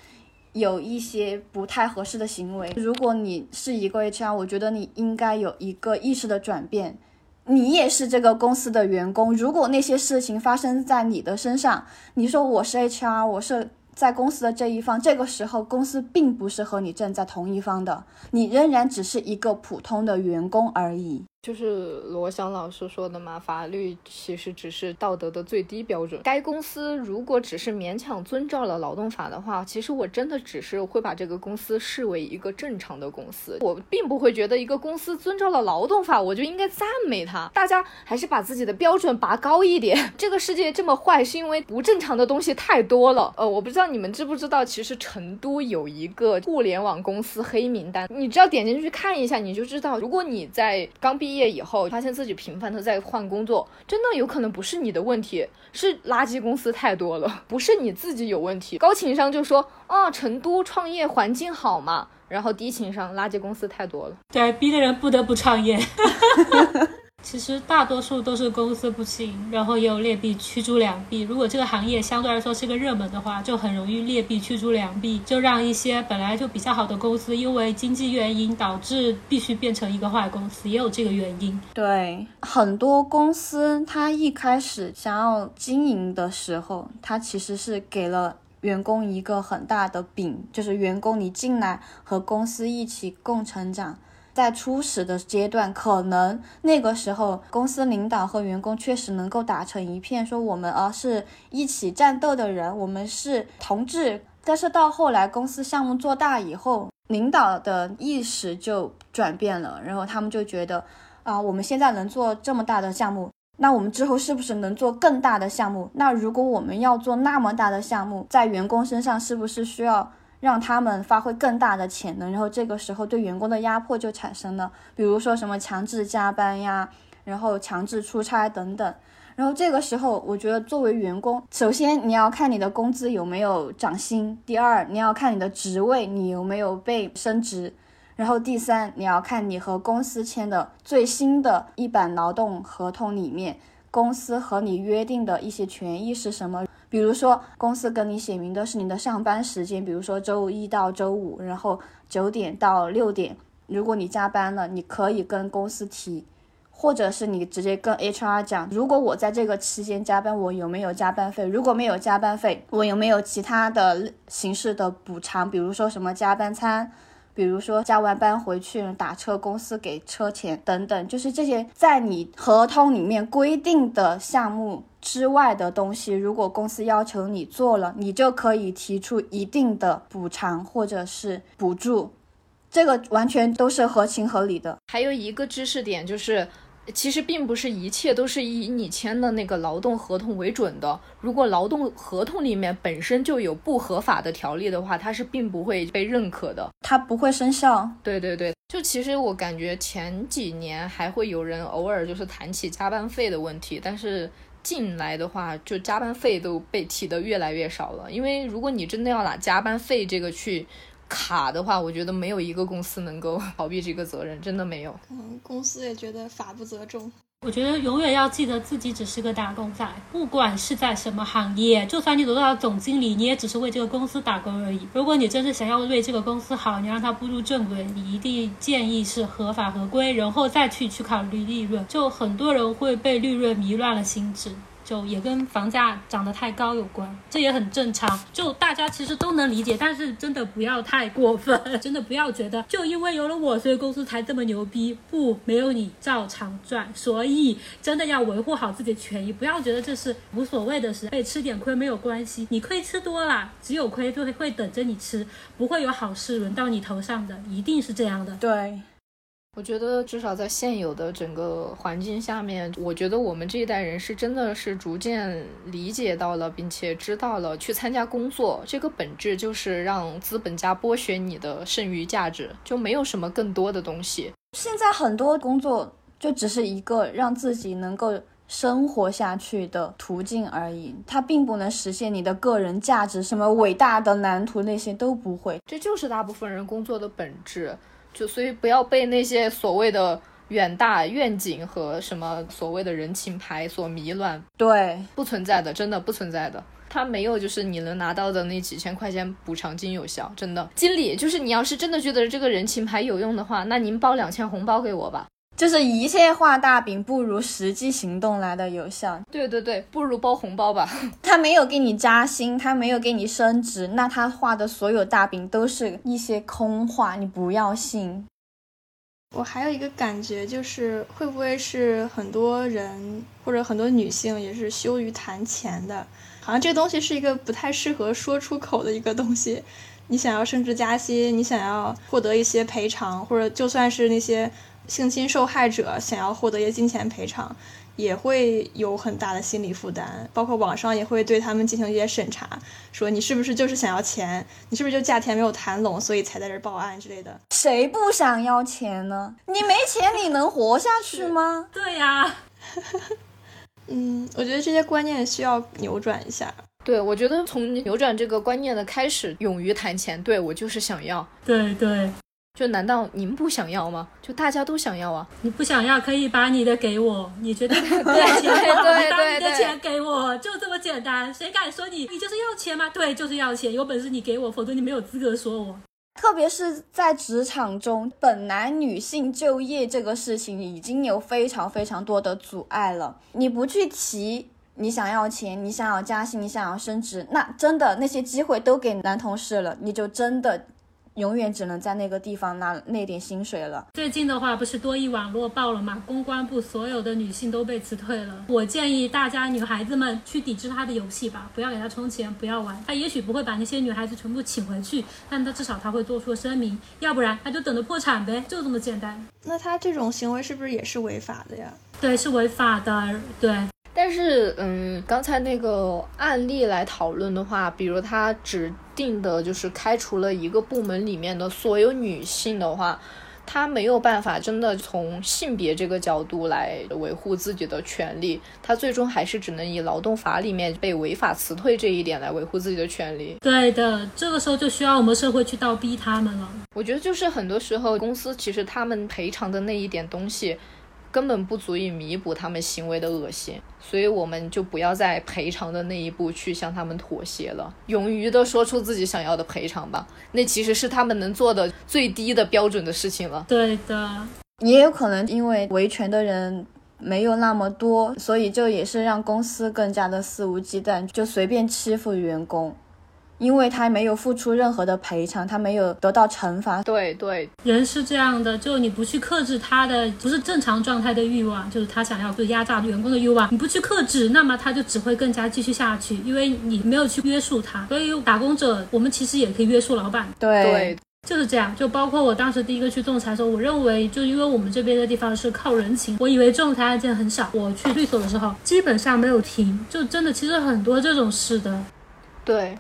有一些不太合适的行为。如果你是一个 HR，我觉得你应该有一个意识的转变。你也是这个公司的员工，如果那些事情发生在你的身上，你说我是 HR，我是在公司的这一方，这个时候公司并不是和你站在同一方的，你仍然只是一个普通的员工而已。就是罗翔老师说的嘛，法律其实只是道德的最低标准。该公司如果只是勉强遵照了劳动法的话，其实我真的只是会把这个公司视为一个正常的公司，我并不会觉得一个公司遵照了劳动法，我就应该赞美他。大家还是把自己的标准拔高一点。这个世界这么坏，是因为不正常的东西太多了。呃，我不知道你们知不知道，其实成都有一个互联网公司黑名单，你只要点进去看一下，你就知道，如果你在刚毕。毕业以后，发现自己频繁的在换工作，真的有可能不是你的问题，是垃圾公司太多了，不是你自己有问题。高情商就说啊，成都创业环境好嘛，然后低情商，垃圾公司太多了，对，逼的人不得不创业。其实大多数都是公司不行，然后也有劣币驱逐良币。如果这个行业相对来说是个热门的话，就很容易劣币驱逐良币，就让一些本来就比较好的公司，因为经济原因导致必须变成一个坏公司，也有这个原因。对，很多公司它一开始想要经营的时候，它其实是给了员工一个很大的饼，就是员工你进来和公司一起共成长。在初始的阶段，可能那个时候公司领导和员工确实能够打成一片，说我们啊是一起战斗的人，我们是同志。但是到后来公司项目做大以后，领导的意识就转变了，然后他们就觉得啊，我们现在能做这么大的项目，那我们之后是不是能做更大的项目？那如果我们要做那么大的项目，在员工身上是不是需要？让他们发挥更大的潜能，然后这个时候对员工的压迫就产生了，比如说什么强制加班呀，然后强制出差等等。然后这个时候，我觉得作为员工，首先你要看你的工资有没有涨薪，第二你要看你的职位你有没有被升职，然后第三你要看你和公司签的最新的一版劳动合同里面，公司和你约定的一些权益是什么。比如说，公司跟你写明的是你的上班时间，比如说周一到周五，然后九点到六点。如果你加班了，你可以跟公司提，或者是你直接跟 HR 讲，如果我在这个期间加班，我有没有加班费？如果没有加班费，我有没有其他的形式的补偿？比如说什么加班餐，比如说加完班回去打车，公司给车钱等等，就是这些在你合同里面规定的项目。之外的东西，如果公司要求你做了，你就可以提出一定的补偿或者是补助。这个完全都是合情合理的。还有一个知识点就是。其实并不是一切都是以你签的那个劳动合同为准的。如果劳动合同里面本身就有不合法的条例的话，它是并不会被认可的，它不会生效。对对对，就其实我感觉前几年还会有人偶尔就是谈起加班费的问题，但是进来的话，就加班费都被提的越来越少了。因为如果你真的要拿加班费这个去。卡的话，我觉得没有一个公司能够 逃避这个责任，真的没有。嗯，公司也觉得法不责众。我觉得永远要记得自己只是个打工仔，不管是在什么行业，就算你做到了总经理，你也只是为这个公司打工而已。如果你真是想要为这个公司好，你让它步入正轨，你一定建议是合法合规，然后再去去考虑利润。就很多人会被利润迷乱了心智。就也跟房价涨得太高有关，这也很正常。就大家其实都能理解，但是真的不要太过分，真的不要觉得就因为有了我，所以公司才这么牛逼。不，没有你照常赚。所以真的要维护好自己的权益，不要觉得这是无所谓的事，被吃点亏没有关系。你亏吃多了，只有亏就会会等着你吃，不会有好事轮到你头上的，一定是这样的。对。我觉得至少在现有的整个环境下面，我觉得我们这一代人是真的是逐渐理解到了，并且知道了去参加工作这个本质就是让资本家剥削你的剩余价值，就没有什么更多的东西。现在很多工作就只是一个让自己能够生活下去的途径而已，它并不能实现你的个人价值，什么伟大的蓝图那些都不会。这就是大部分人工作的本质。就所以不要被那些所谓的远大愿景和什么所谓的人情牌所迷乱。对，不存在的，真的不存在的。他没有就是你能拿到的那几千块钱补偿金有效，真的。经理，就是你要是真的觉得这个人情牌有用的话，那您包两千红包给我吧。就是一切画大饼不如实际行动来的有效。对对对，不如包红包吧。他没有给你加薪，他没有给你升职，那他画的所有大饼都是一些空话，你不要信。我还有一个感觉，就是会不会是很多人或者很多女性也是羞于谈钱的？好像这个东西是一个不太适合说出口的一个东西。你想要升职加薪，你想要获得一些赔偿，或者就算是那些。性侵受害者想要获得一些金钱赔偿，也会有很大的心理负担，包括网上也会对他们进行一些审查，说你是不是就是想要钱，你是不是就价钱没有谈拢，所以才在这报案之类的。谁不想要钱呢？你没钱你能活下去吗？对呀，嗯，我觉得这些观念需要扭转一下。对，我觉得从扭转这个观念的开始，勇于谈钱。对我就是想要。对对。就难道您不想要吗？就大家都想要啊！你不想要可以把你的给我，你觉得 不要钱，你把你的钱给我，就这么简单。谁敢说你？你就是要钱吗？对，就是要钱。有本事你给我，否则你没有资格说我。特别是在职场中，本来女性就业这个事情已经有非常非常多的阻碍了。你不去提你想要钱，你想要加薪，你想要升职，那真的那些机会都给男同事了，你就真的。永远只能在那个地方拿那点薪水了。最近的话，不是多益网络爆了吗？公关部所有的女性都被辞退了。我建议大家女孩子们去抵制他的游戏吧，不要给他充钱，不要玩。他也许不会把那些女孩子全部请回去，但他至少他会做出声明，要不然他就等着破产呗，就这么简单。那他这种行为是不是也是违法的呀？对，是违法的。对。但是，嗯，刚才那个案例来讨论的话，比如他指定的就是开除了一个部门里面的所有女性的话，她没有办法真的从性别这个角度来维护自己的权利，她最终还是只能以劳动法里面被违法辞退这一点来维护自己的权利。对的，这个时候就需要我们社会去倒逼他们了。我觉得就是很多时候公司其实他们赔偿的那一点东西。根本不足以弥补他们行为的恶心，所以我们就不要在赔偿的那一步去向他们妥协了，勇于的说出自己想要的赔偿吧。那其实是他们能做的最低的标准的事情了。对的，也有可能因为维权的人没有那么多，所以就也是让公司更加的肆无忌惮，就随便欺负员工。因为他没有付出任何的赔偿，他没有得到惩罚。对对，人是这样的，就你不去克制他的不是正常状态的欲望，就是他想要就压榨员工的欲望，你不去克制，那么他就只会更加继续下去，因为你没有去约束他。所以打工者，我们其实也可以约束老板。对。就是这样，就包括我当时第一个去仲裁的时候，我认为就因为我们这边的地方是靠人情，我以为仲裁案件很少。我去律所的时候，基本上没有停，就真的其实很多这种事的。对。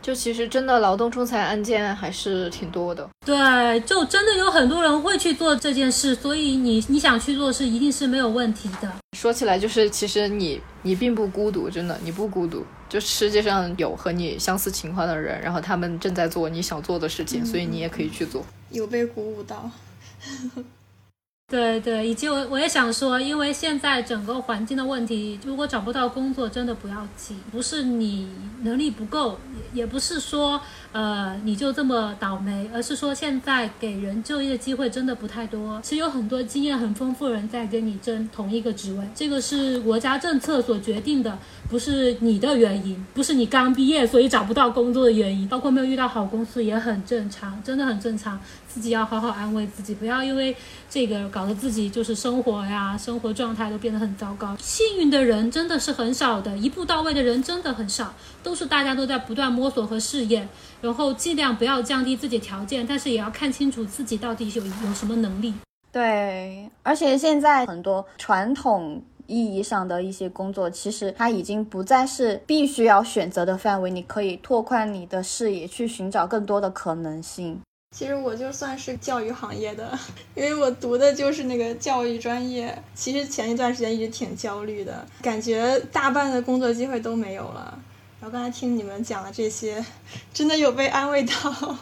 就其实真的劳动仲裁案件还是挺多的，对，就真的有很多人会去做这件事，所以你你想去做是一定是没有问题的。说起来就是其实你你并不孤独，真的你不孤独，就世界上有和你相似情况的人，然后他们正在做你想做的事情，所以你也可以去做。有被鼓舞到。对对，以及我我也想说，因为现在整个环境的问题，如果找不到工作，真的不要急，不是你能力不够，也也不是说。呃，你就这么倒霉，而是说现在给人就业机会真的不太多。其实有很多经验很丰富的人在跟你争同一个职位，这个是国家政策所决定的，不是你的原因，不是你刚毕业所以找不到工作的原因。包括没有遇到好公司也很正常，真的很正常。自己要好好安慰自己，不要因为这个搞得自己就是生活呀、生活状态都变得很糟糕。幸运的人真的是很少的，一步到位的人真的很少，都是大家都在不断摸索和试验。然后尽量不要降低自己条件，但是也要看清楚自己到底有有什么能力。对，而且现在很多传统意义上的一些工作，其实它已经不再是必须要选择的范围，你可以拓宽你的视野，去寻找更多的可能性。其实我就算是教育行业的，因为我读的就是那个教育专业。其实前一段时间一直挺焦虑的，感觉大半的工作机会都没有了。然后刚才听你们讲了这些，真的有被安慰到。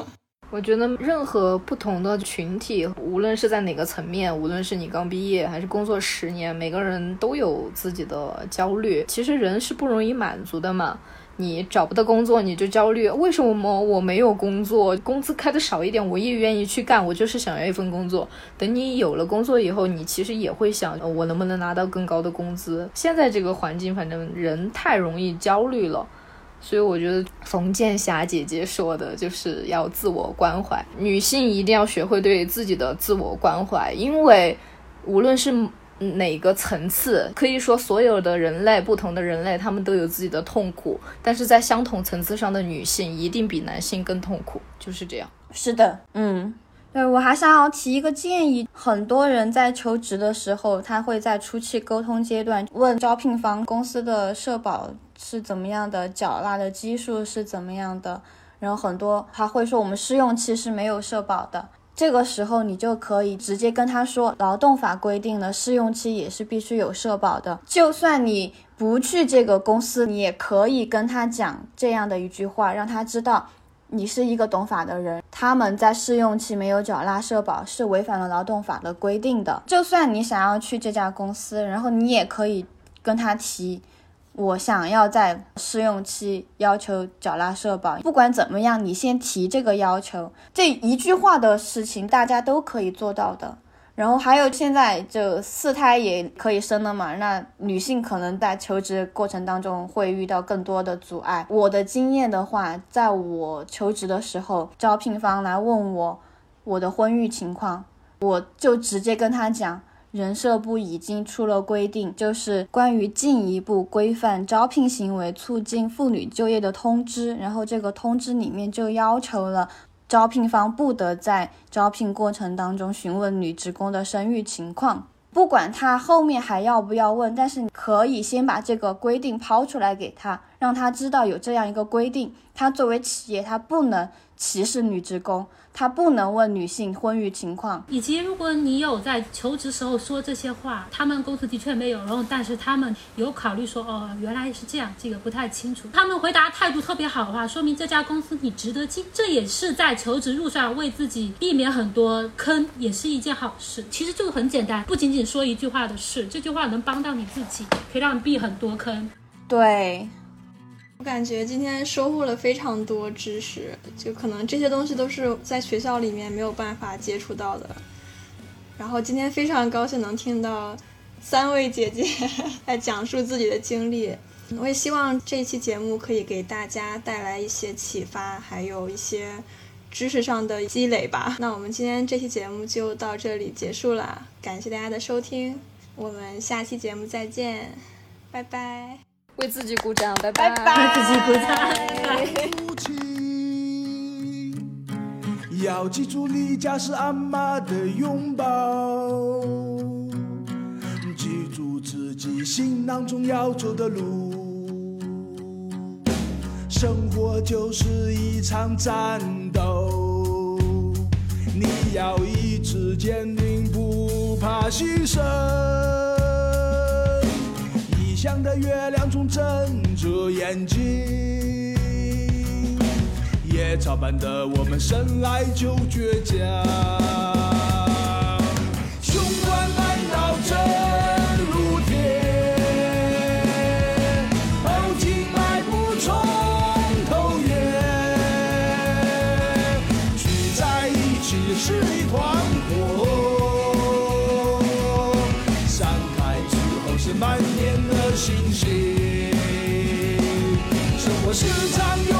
我觉得任何不同的群体，无论是在哪个层面，无论是你刚毕业还是工作十年，每个人都有自己的焦虑。其实人是不容易满足的嘛。你找不到工作，你就焦虑，为什么我没有工作？工资开的少一点，我也愿意去干。我就是想要一份工作。等你有了工作以后，你其实也会想，我能不能拿到更高的工资？现在这个环境，反正人太容易焦虑了。所以我觉得冯建霞姐姐说的就是要自我关怀，女性一定要学会对自己的自我关怀，因为无论是哪个层次，可以说所有的人类，不同的人类，他们都有自己的痛苦，但是在相同层次上的女性一定比男性更痛苦，就是这样。是的，嗯，对我还想要提一个建议，很多人在求职的时候，他会在初期沟通阶段问招聘方公司的社保。是怎么样的缴纳的基数是怎么样的？然后很多他会说我们试用期是没有社保的，这个时候你就可以直接跟他说，劳动法规定了试用期也是必须有社保的。就算你不去这个公司，你也可以跟他讲这样的一句话，让他知道你是一个懂法的人。他们在试用期没有缴纳社保是违反了劳动法的规定的。就算你想要去这家公司，然后你也可以跟他提。我想要在试用期要求缴纳社保，不管怎么样，你先提这个要求，这一句话的事情大家都可以做到的。然后还有现在就四胎也可以生了嘛，那女性可能在求职过程当中会遇到更多的阻碍。我的经验的话，在我求职的时候，招聘方来问我我的婚育情况，我就直接跟他讲。人社部已经出了规定，就是关于进一步规范招聘行为、促进妇女就业的通知。然后这个通知里面就要求了，招聘方不得在招聘过程当中询问女职工的生育情况，不管他后面还要不要问，但是你可以先把这个规定抛出来给他，让他知道有这样一个规定。他作为企业，他不能歧视女职工。他不能问女性婚育情况，以及如果你有在求职时候说这些话，他们公司的确没有，然后但是他们有考虑说，哦，原来是这样，这个不太清楚。他们回答态度特别好的话，说明这家公司你值得进，这也是在求职路上为自己避免很多坑，也是一件好事。其实就很简单，不仅仅说一句话的事，这句话能帮到你自己，可以让你避很多坑。对。感觉今天收获了非常多知识，就可能这些东西都是在学校里面没有办法接触到的。然后今天非常高兴能听到三位姐姐 在讲述自己的经历，我也希望这期节目可以给大家带来一些启发，还有一些知识上的积累吧。那我们今天这期节目就到这里结束了，感谢大家的收听，我们下期节目再见，拜拜。为自己鼓掌，拜拜！为自己鼓掌。要要记住，离家是阿妈的拥抱，记住自己行囊中要走的路。生活就是一场战斗，你要意志坚定，不怕牺牲。异乡的月亮总睁着眼睛。夜草般的我们生来就倔强，雄关漫道真我时常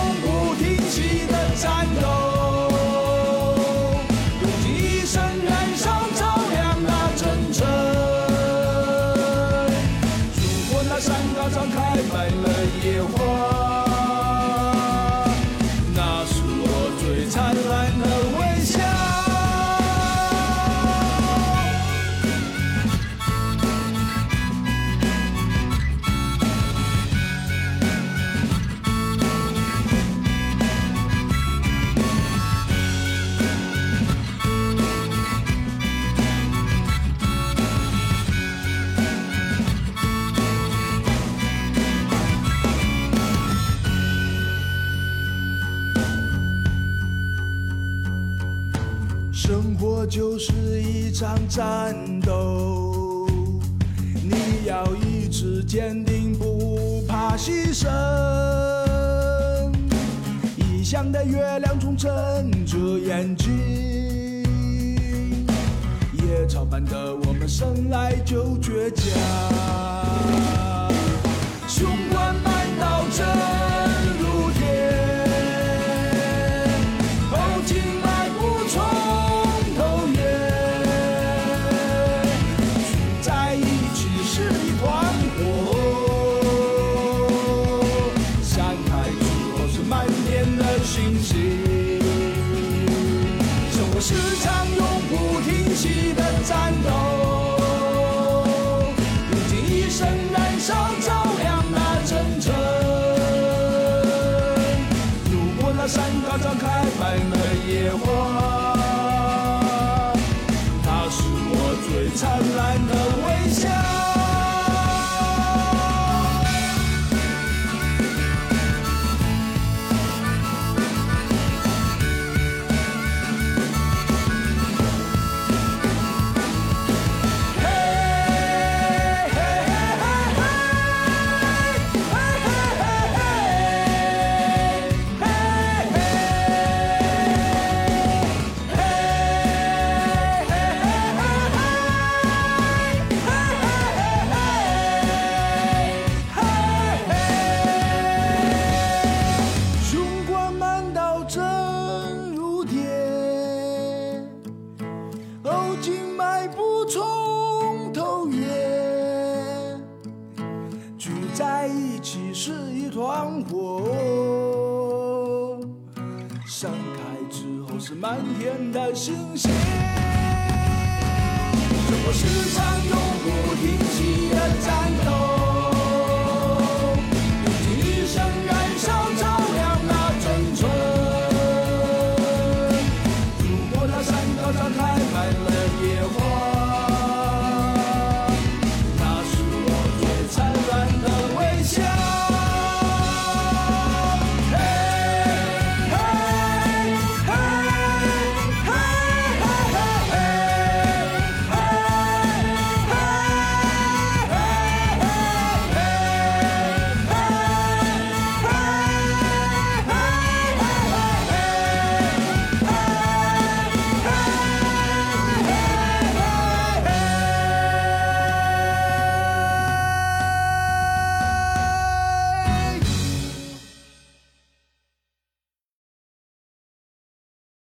场战斗，你要意志坚定，不怕牺牲。异乡的月亮总睁着眼睛，野草般的我们生来就倔强。雄关漫道真生活是场永不停息的战斗，